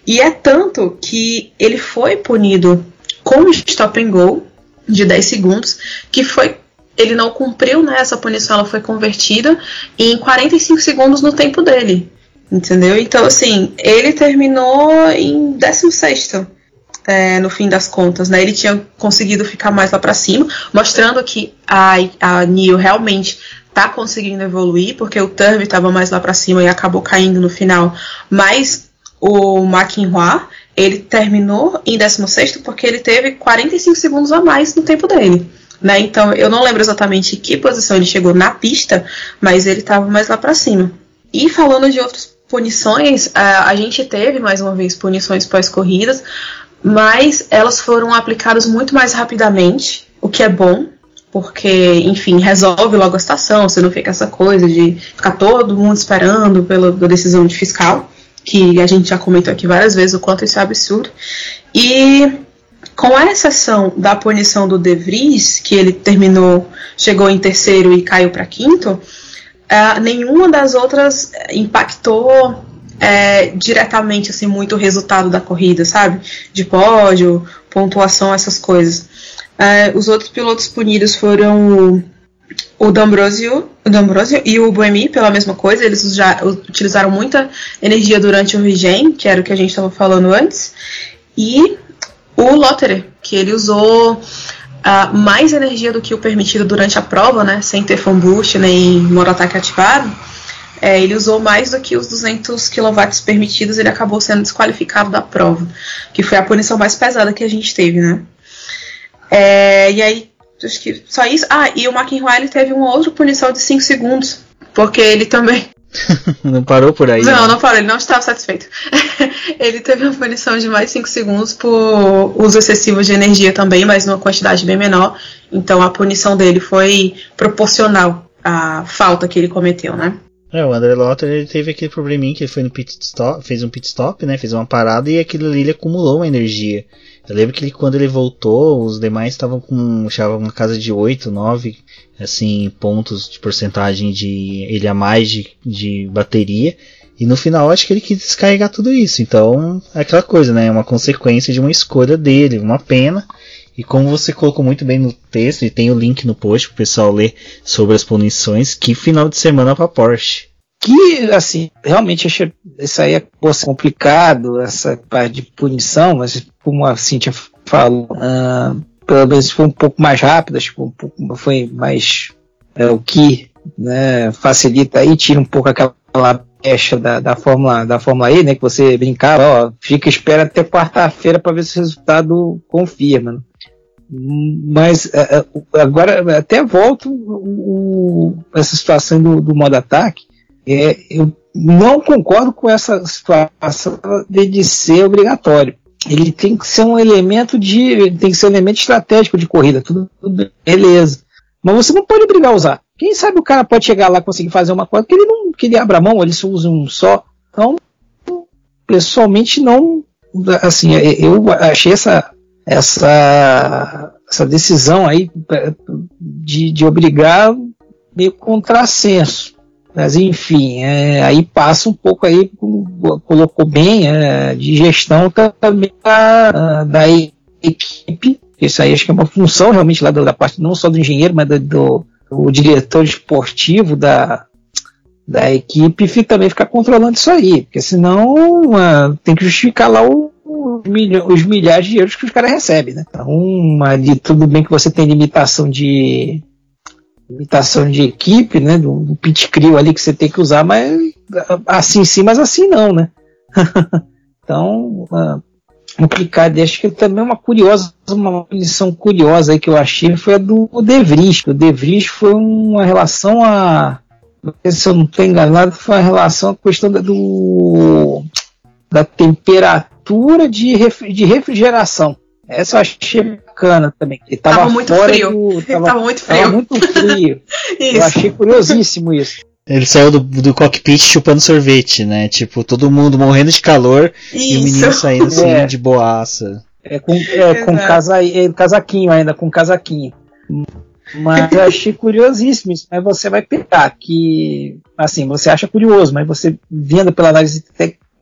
E é tanto que ele foi punido com stop and go de 10 segundos, que foi ele não cumpriu, né? Essa punição ela foi convertida em 45 segundos no tempo dele. Entendeu? Então, assim, ele terminou em 16 é, no fim das contas, né? Ele tinha conseguido ficar mais lá para cima, mostrando que a, a realmente tá conseguindo evoluir, porque o Turvey estava mais lá para cima e acabou caindo no final. Mas o McInroy, ele terminou em 16 porque ele teve 45 segundos a mais no tempo dele. Né? Então, eu não lembro exatamente que posição ele chegou na pista, mas ele estava mais lá para cima. E falando de outras punições, a, a gente teve mais uma vez punições pós-corridas, mas elas foram aplicadas muito mais rapidamente, o que é bom, porque, enfim, resolve logo a situação, você não fica essa coisa de ficar todo mundo esperando pela decisão de fiscal, que a gente já comentou aqui várias vezes o quanto isso é absurdo. E com a exceção da punição do De Vries, que ele terminou, chegou em terceiro e caiu para quinto, uh, nenhuma das outras impactou é, diretamente assim muito resultado da corrida, sabe? De pódio, pontuação, essas coisas. É, os outros pilotos punidos foram o, o D'Ambrosio, o D'Ambrosio e o Buemi pela mesma coisa. Eles já utilizaram muita energia durante o regen, que era o que a gente estava falando antes. E o Lotterer, que ele usou uh, mais energia do que o permitido durante a prova, né? Sem ter fan boost nem modo ataque ativado é, ele usou mais do que os 200 kW permitidos, ele acabou sendo desqualificado da prova, que foi a punição mais pesada que a gente teve, né? É, e aí, acho que só isso. Ah, e o McIntyre teve uma outra punição de 5 segundos, porque ele também. não parou por aí? Não, né? não parou, ele não estava satisfeito. ele teve uma punição de mais 5 segundos por uso excessivo de energia também, mas numa quantidade bem menor. Então a punição dele foi proporcional à falta que ele cometeu, né? É, o André Lotter ele teve aquele probleminha que ele foi no pit stop, fez um pit stop, né? Fez uma parada e aquilo ali ele acumulou uma energia. Eu lembro que ele, quando ele voltou, os demais estavam com estavam uma casa de 8, 9 assim, pontos de porcentagem de ele a mais de, de bateria. E no final acho que ele quis descarregar tudo isso. Então, é aquela coisa, né? É uma consequência de uma escolha dele, uma pena. E como você colocou muito bem no texto, e tem o link no post para o pessoal ler sobre as punições, que final de semana para Porsche. Que, assim, realmente achei isso aí é complicado, essa parte de punição, mas como a Cintia falou, uh, pelo menos foi um pouco mais acho que um pouco, foi mais é, o que né, facilita aí, tira um pouco aquela pecha da, da, Fórmula, da Fórmula E, né, que você brincava, ó, fica espera até quarta-feira para ver se o resultado confirma. Mas é, é, agora até volto o, essa situação do, do modo ataque. É, eu não concordo com essa situação de, ser obrigatório. Ele tem que ser um elemento de. tem que ser um elemento estratégico de corrida, tudo, tudo beleza. Mas você não pode obrigar a usar. Quem sabe o cara pode chegar lá conseguir fazer uma coisa que ele não que ele abra mão, ele só usa um só. Então, pessoalmente não. Assim, eu achei essa essa, essa decisão aí de, de obrigar meio contrassenso. Mas enfim, é, aí passa um pouco aí, colocou bem, é, de gestão também da, da equipe. Isso aí acho que é uma função realmente lá da, da parte não só do engenheiro, mas do, do, do diretor esportivo da, da equipe também ficar controlando isso aí, porque senão uh, tem que justificar lá o, os milhares de euros que os caras recebem, né? Então, ali, tudo bem que você tem limitação de limitação de equipe, né? Do, do pit crew ali que você tem que usar, mas assim sim, mas assim não, né? então, complicado. E acho que também uma curiosa, uma lição curiosa aí que eu achei foi a do De Vries. O De Vries foi uma relação a se eu não estou enganado, foi uma relação a questão da, do, da temperatura temperatura de, de refrigeração. Essa eu achei bacana também. Ele tava, tava muito frio. Do, tava, tava, muito frio. Tava muito frio. eu achei curiosíssimo isso. Ele saiu do, do cockpit chupando sorvete, né? Tipo, todo mundo morrendo de calor isso. e o menino saindo assim é. de boaça. É com, é, com casa, é, casaquinho ainda, com casaquinho. Mas eu achei curiosíssimo isso. Mas você vai pegar que, assim, você acha curioso, mas você vendo pela análise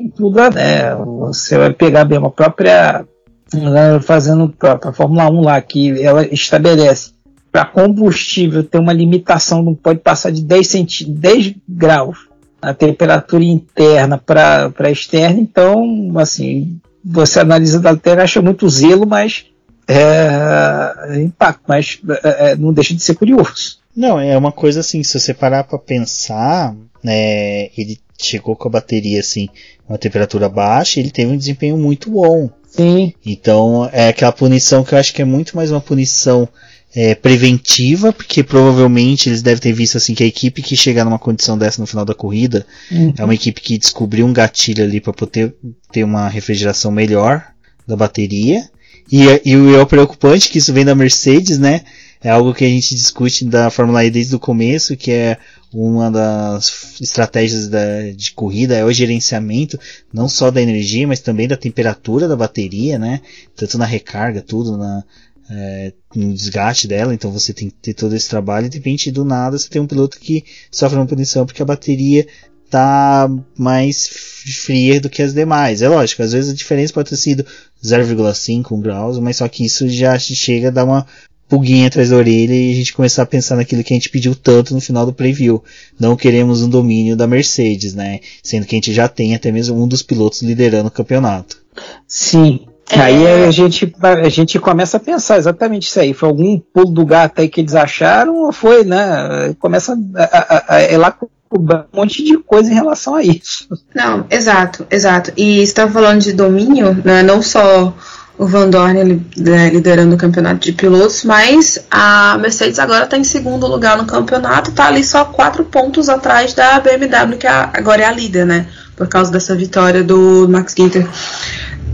tudo né? Você vai pegar bem uma própria né, fazendo a Fórmula 1 lá que ela estabelece para combustível ter uma limitação, não pode passar de 10, centi 10 graus a temperatura interna para externa, então assim você analisa da Terra acha muito zelo, mas é, é impacto, mas é, é, não deixa de ser curioso. Não, é uma coisa assim, se você parar para pensar, né, ele chegou com a bateria assim, uma temperatura baixa, ele teve um desempenho muito bom. Sim. Então é aquela punição que eu acho que é muito mais uma punição é, preventiva, porque provavelmente eles devem ter visto assim que a equipe que chegar numa condição dessa no final da corrida uhum. é uma equipe que descobriu um gatilho ali para poder ter uma refrigeração melhor. da bateria. E, e o é preocupante que isso vem da Mercedes, né? É algo que a gente discute da Fórmula E desde o começo, que é uma das estratégias da, de corrida é o gerenciamento não só da energia, mas também da temperatura da bateria, né? Tanto na recarga, tudo na, é, no desgaste dela. Então você tem que ter todo esse trabalho e de repente do nada você tem um piloto que sofre uma punição porque a bateria tá mais fria do que as demais. É lógico, às vezes a diferença pode ter sido 0,5 graus, mas só que isso já chega a dar uma pulguinha atrás da orelha e a gente começar a pensar naquilo que a gente pediu tanto no final do preview. Não queremos um domínio da Mercedes, né? Sendo que a gente já tem até mesmo um dos pilotos liderando o campeonato. Sim. É. Aí a gente, a gente começa a pensar exatamente isso aí. Foi algum pulo do gato aí que eles acharam ou foi, né? Começa a, a, a, um monte de coisa em relação a isso. Não, exato, exato. E estava falando de domínio, né, não só o Van Dorn né, liderando o campeonato de pilotos, mas a Mercedes agora está em segundo lugar no campeonato, está ali só quatro pontos atrás da BMW, que agora é a líder, né? Por causa dessa vitória do Max Ginter.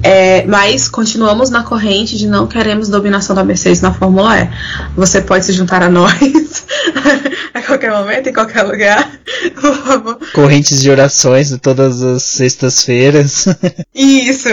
É, mas continuamos na corrente de não queremos dominação da Mercedes na Fórmula E. Você pode se juntar a nós a qualquer momento, em qualquer lugar. Por favor. Correntes de orações de todas as sextas-feiras. Isso.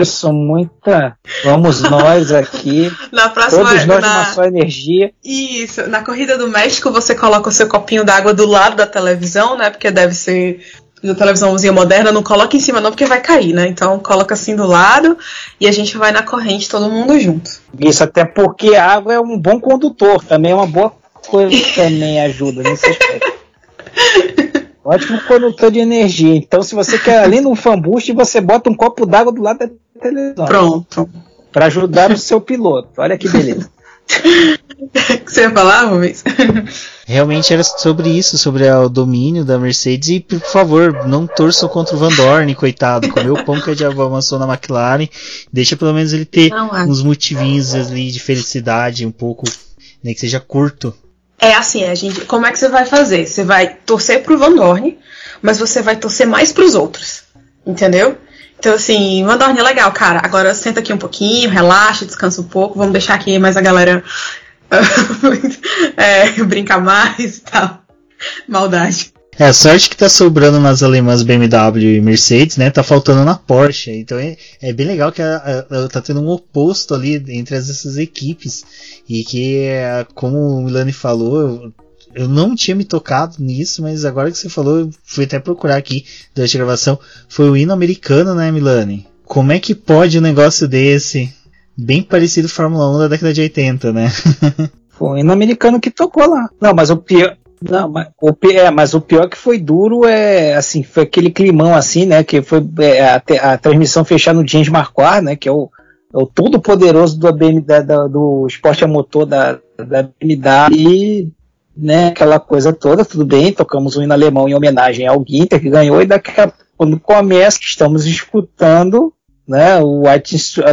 Isso, muita. Vamos nós aqui. Na próxima Todos nós na... uma só energia. Isso. Na corrida do México, você coloca o seu copinho d'água do lado da televisão, né? Porque deve ser da televisãozinha moderna, não coloca em cima não, porque vai cair, né? Então coloca assim do lado e a gente vai na corrente todo mundo junto. Isso, até porque a água é um bom condutor, também é uma boa coisa que também ajuda nesse aspecto. Ótimo condutor de energia. Então, se você quer ali no fanboost, você bota um copo d'água do lado da televisão. Pronto. Para ajudar o seu piloto. Olha que beleza. Que você ia falar, Rubens? Realmente era sobre isso, sobre o domínio da Mercedes. E, por favor, não torçam contra o Van Dorn, coitado. Comeu o pão que a diabo amassou na McLaren. Deixa pelo menos ele ter não, é. uns motivinhos ali de felicidade, um pouco, nem que seja curto. É assim, a gente, como é que você vai fazer? Você vai torcer pro Van Dorn, mas você vai torcer mais pros outros. Entendeu? Então, assim, Dorn é legal, cara. Agora senta aqui um pouquinho, relaxa, descansa um pouco. Vamos deixar aqui mais a galera é, brincar mais e tal. Maldade. É, a sorte que tá sobrando nas alemãs BMW e Mercedes, né? Tá faltando na Porsche. Então é, é bem legal que a, a, tá tendo um oposto ali entre essas equipes. E que, como o Milani falou, eu não tinha me tocado nisso, mas agora que você falou, eu fui até procurar aqui durante a gravação. Foi o hino americano, né, Milani? Como é que pode um negócio desse? Bem parecido Fórmula 1 da década de 80, né? foi o hino americano que tocou lá. Não, mas o pior. Não, mas o, é, mas o pior que foi duro é assim, foi aquele climão assim, né? Que foi é, a, a, transmissão fechada no James Marquardt, né? Que é o, é o todo poderoso do, BMW, da, do esporte a motor da, da BMW e né, aquela coisa toda, tudo bem, tocamos um hino alemão em homenagem ao Ginter, que ganhou, e daqui a quando começa, estamos escutando né, o,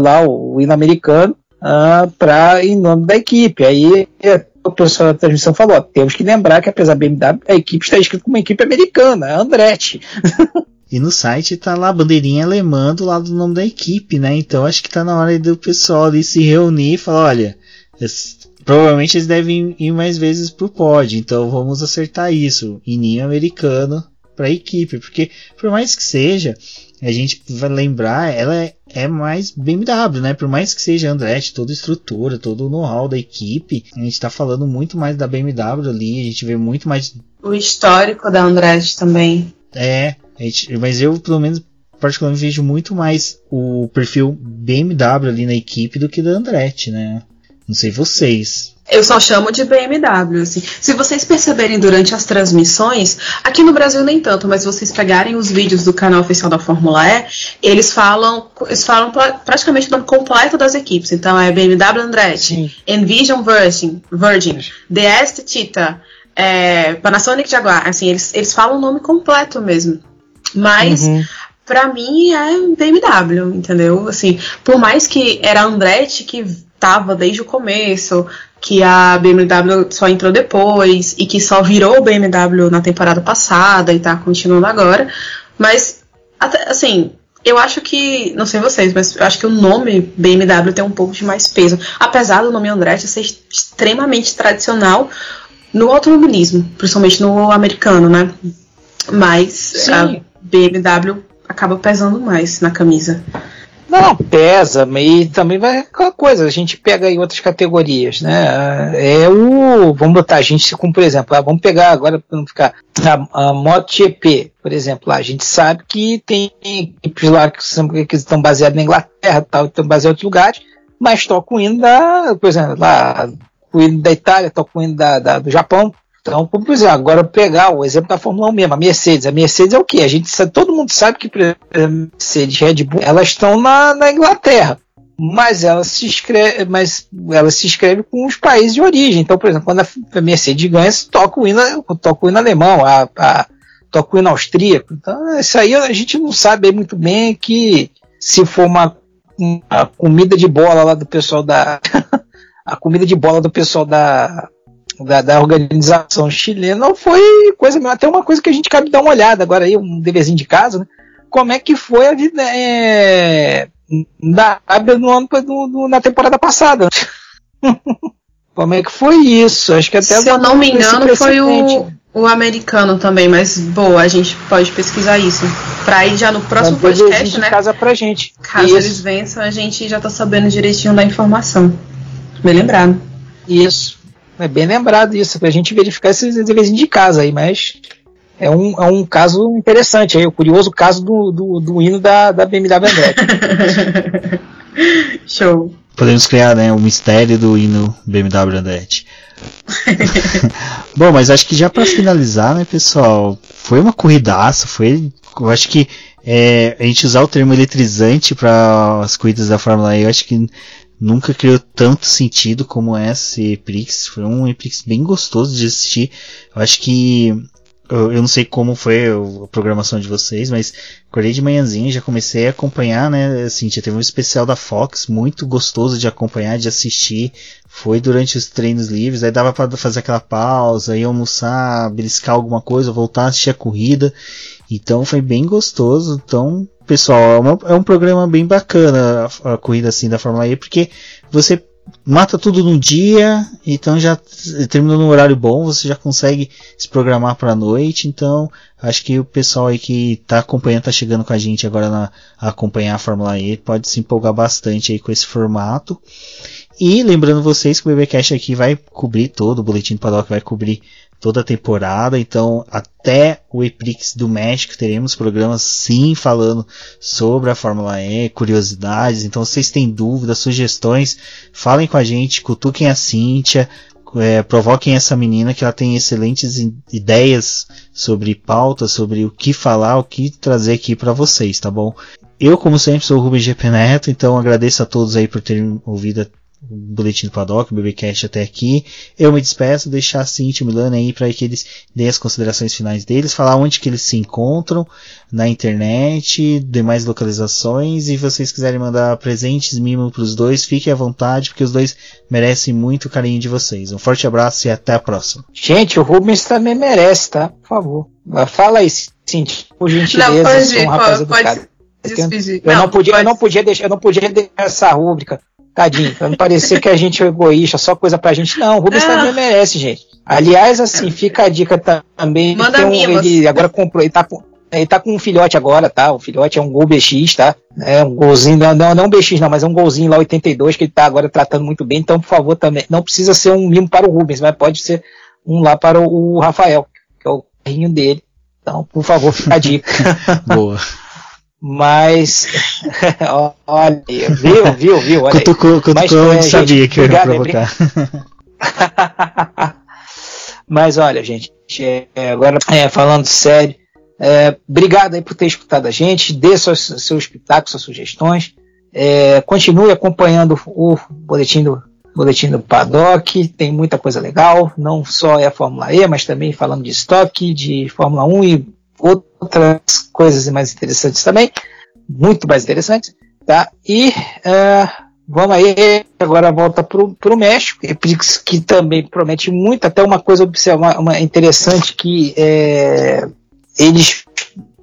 lá, o hino americano uh, pra, em nome da equipe. Aí o pessoal da transmissão falou: ó, temos que lembrar que apesar da BMW, a equipe está escrita como uma equipe americana, a Andretti. E no site tá lá a bandeirinha alemã do lado do nome da equipe, né? Então acho que tá na hora do pessoal ali se reunir e falar, olha, Provavelmente eles devem ir mais vezes pro pod, então vamos acertar isso. Ininho americano para a equipe, porque por mais que seja, a gente vai lembrar, ela é, é mais BMW, né? Por mais que seja Andretti, toda a estrutura, todo o know-how da equipe, a gente está falando muito mais da BMW ali, a gente vê muito mais. O histórico da Andretti também. É, gente, mas eu pelo menos particularmente vejo muito mais o perfil BMW ali na equipe do que da Andretti, né? Não sei vocês. Eu só chamo de BMW, assim. Se vocês perceberem durante as transmissões, aqui no Brasil nem tanto, mas se vocês pegarem os vídeos do canal oficial da Fórmula E, eles falam, eles falam praticamente o nome completo das equipes. Então é BMW Andretti, Envision Virgin, Virgin, DS Tita, é, Panasonic Jaguar, assim, eles, eles falam o nome completo mesmo. Mas uhum para mim é BMW, entendeu? Assim, por mais que era Andretti que tava desde o começo, que a BMW só entrou depois e que só virou BMW na temporada passada e tá continuando agora. Mas, assim, eu acho que, não sei vocês, mas eu acho que o nome BMW tem um pouco de mais peso. Apesar do nome Andretti ser extremamente tradicional no automobilismo, principalmente no americano, né? Mas Sim. a BMW acaba pesando mais na camisa. Não, pesa, e também vai aquela coisa, a gente pega em outras categorias, né? É o. Vamos botar, a gente, como por exemplo, ah, vamos pegar agora para não ficar. A, a MotoGP, por exemplo, a gente sabe que tem equipes lá que, são, que estão baseadas na Inglaterra, tal, estão baseadas em outros lugares, mas tocam o da, por exemplo, lá, o da Itália, tocam o hino da, da, do Japão, então, por exemplo, agora pegar o exemplo da Fórmula 1 mesmo, a Mercedes. A Mercedes é o que? A gente todo mundo sabe que a Mercedes e Red Bull, elas estão na, na Inglaterra. Mas ela se escreve, mas ela se escreve com os países de origem. Então, por exemplo, quando a Mercedes ganha, toca o hino, toca o hino alemão, a, a, toca o hino austríaco. Então, isso aí a gente não sabe muito bem que se for uma, uma comida de bola lá do pessoal da. a comida de bola do pessoal da da, da, organização chilena foi coisa até uma coisa que a gente cabe dar uma olhada agora aí, um deverzinho de casa, né? Como é que foi a vida é, da Arábia no ano no, no, na temporada passada? Como é que foi isso? Acho que até Se eu não me engano, foi o, o americano também, mas boa, a gente pode pesquisar isso. Pra ir já no próximo podcast, né? casa pra gente. Caso isso. eles vençam, a gente já tá sabendo direitinho da informação. Bem lembrado. Isso. É bem lembrado isso, pra gente verificar esses deveres de casa aí, mas é um, é um caso interessante aí, o curioso caso do, do, do hino da, da BMW Andretti. Show. Podemos criar, né, o mistério do hino BMW Andretti. Bom, mas acho que já para finalizar, né, pessoal, foi uma corridaça, foi, eu acho que é, a gente usar o termo eletrizante para as corridas da Fórmula E, eu acho que nunca criou tanto sentido como esse Eprix. Foi um Eprix bem gostoso de assistir. Eu acho que eu, eu não sei como foi a programação de vocês, mas acordei de manhãzinha, já comecei a acompanhar, né? Assim, já teve um especial da Fox, muito gostoso de acompanhar, de assistir. Foi durante os treinos livres, aí dava para fazer aquela pausa, ir almoçar, beliscar alguma coisa, voltar a assistir a corrida. Então foi bem gostoso. Então, pessoal, é, uma, é um programa bem bacana a, a, corrida assim da Fórmula E, porque você mata tudo num dia, então já terminou num horário bom, você já consegue se programar para a noite. Então, acho que o pessoal aí que está acompanhando, está chegando com a gente agora na, a acompanhar a Fórmula E, pode se empolgar bastante aí com esse formato. E lembrando vocês que o BBcast aqui vai cobrir todo, o Boletim do Paddock vai cobrir toda a temporada. Então, até o Eprix do México teremos programas sim falando sobre a Fórmula E, curiosidades. Então, se vocês têm dúvidas, sugestões, falem com a gente, cutuquem a Cíntia, é, provoquem essa menina que ela tem excelentes ideias sobre pauta, sobre o que falar, o que trazer aqui para vocês, tá bom? Eu, como sempre, sou o Rubem GP Neto, então agradeço a todos aí por terem ouvido boletim do Paddock, o BBcast até aqui. Eu me despeço, deixar a Cintia e o Milano aí para que eles deem as considerações finais deles, falar onde que eles se encontram na internet, demais localizações, e se vocês quiserem mandar presentes, mimo para os dois, fiquem à vontade, porque os dois merecem muito carinho de vocês. Um forte abraço e até a próxima. Gente, o Rubens também merece, tá? Por favor. Fala aí, Cintia, por gentileza, não, pode, um rapaz pode, educado. Pode eu, não, não podia, pode. eu não podia deixar, eu não podia deixar essa rúbrica Tadinho, pra não parecer que a gente é egoísta, só coisa pra gente. Não, o Rubens não. também merece, gente. Aliás, assim, fica a dica também. Manda um, ele agora comprou, ele tá com. Ele tá com um filhote agora, tá? O filhote é um Gol BX, tá? É um golzinho, não, não, não BX não, mas é um golzinho lá 82 que ele tá agora tratando muito bem. Então, por favor, também, não precisa ser um mimo para o Rubens, mas pode ser um lá para o, o Rafael, que é o carrinho dele. Então, por favor, fica a dica. Boa. Mas, olha, viu, viu, viu? Olha cutucou, cutucou, é, sabia gente, que eu ia provocar. Mas olha, gente, é, agora é, falando sério, é, obrigado aí por ter escutado a gente, dê seus, seus pitacos, suas sugestões, é, continue acompanhando o boletim do, boletim do Paddock, tem muita coisa legal, não só é a Fórmula E, mas também falando de estoque, de Fórmula 1 e outras coisas mais interessantes também, muito mais interessantes, tá? E uh, vamos aí, agora volta pro, pro México, que também promete muito, até uma coisa observar, uma interessante que é, eles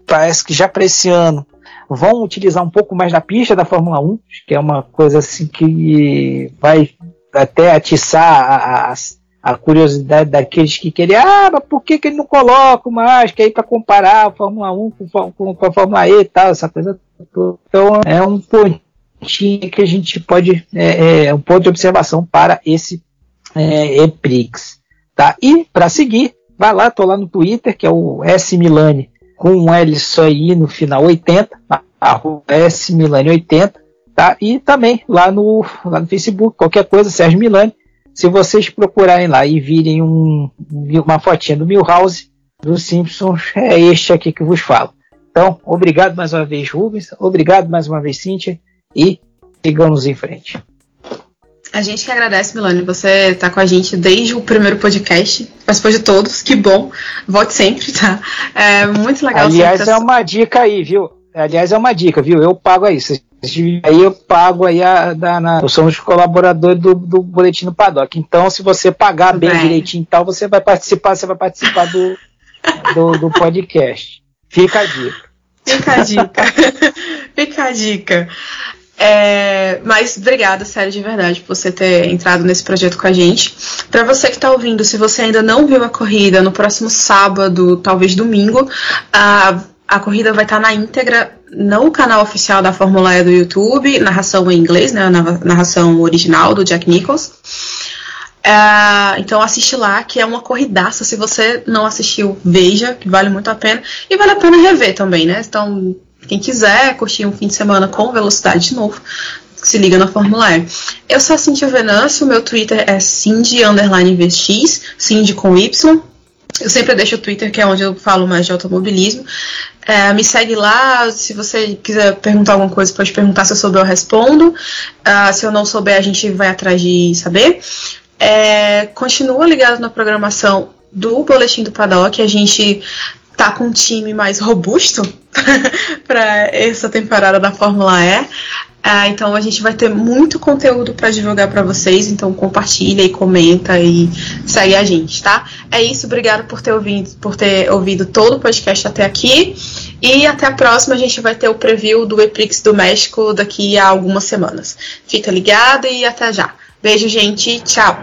parece que já para esse ano vão utilizar um pouco mais da pista da Fórmula 1, que é uma coisa assim que vai até atiçar a, a, a curiosidade daqueles que querem, ah, mas por que, que ele não coloca mais, que aí para comparar a Fórmula 1 com, com, com, a Fórmula E e tal, essa coisa toda. Então é um pontinho que a gente pode, é, é um ponto de observação para esse é, EPRIX. Tá? E para seguir, vai lá, tô lá no Twitter, que é o S Milani, com um L só aí no final 80, arroba S Milani 80, tá? E também lá no, lá no Facebook, qualquer coisa, Sérgio Milani. Se vocês procurarem lá e virem um, uma fotinha do Milhouse, dos Simpsons, é este aqui que vos falo. Então, obrigado mais uma vez, Rubens. Obrigado mais uma vez, Cíntia. E sigamos em frente. A gente que agradece, Milani. Você tá com a gente desde o primeiro podcast, participou de todos, que bom. Volte sempre, tá? É muito legal. Aliás, é uma dica aí, viu? Aliás, é uma dica, viu? Eu pago aí. Aí eu pago aí a, da, na, eu sou um colaborador do, do Boletim do Paddock. Então, se você pagar bem, bem direitinho e tal, você vai participar, você vai participar do, do, do podcast. Fica a dica. Fica a dica. Fica a dica. É, mas obrigada, sério, de verdade, por você ter entrado nesse projeto com a gente. Para você que está ouvindo, se você ainda não viu a corrida, no próximo sábado, talvez domingo, a, a corrida vai estar tá na íntegra no canal oficial da Fórmula E do YouTube, narração em inglês, né, narração original do Jack Nichols. É, então assiste lá, que é uma corridaça. Se você não assistiu, veja, que vale muito a pena. E vale a pena rever também, né? Então quem quiser curtir um fim de semana com velocidade de novo, se liga na Fórmula E. Eu sou a Cintia Venâncio, meu Twitter é cindy_vx, cindy com Y. Eu sempre deixo o Twitter, que é onde eu falo mais de automobilismo. É, me segue lá, se você quiser perguntar alguma coisa, pode perguntar, se eu souber eu respondo. Uh, se eu não souber, a gente vai atrás de saber. É, continua ligado na programação do Boletim do Paddock, a gente tá com um time mais robusto para essa temporada da Fórmula E. Ah, então a gente vai ter muito conteúdo para divulgar para vocês, então compartilha e comenta e segue a gente, tá? É isso, obrigado por ter ouvido, por ter ouvido todo o podcast até aqui. E até a próxima, a gente vai ter o preview do Eprix do México daqui a algumas semanas. Fica ligado e até já. Beijo, gente. Tchau.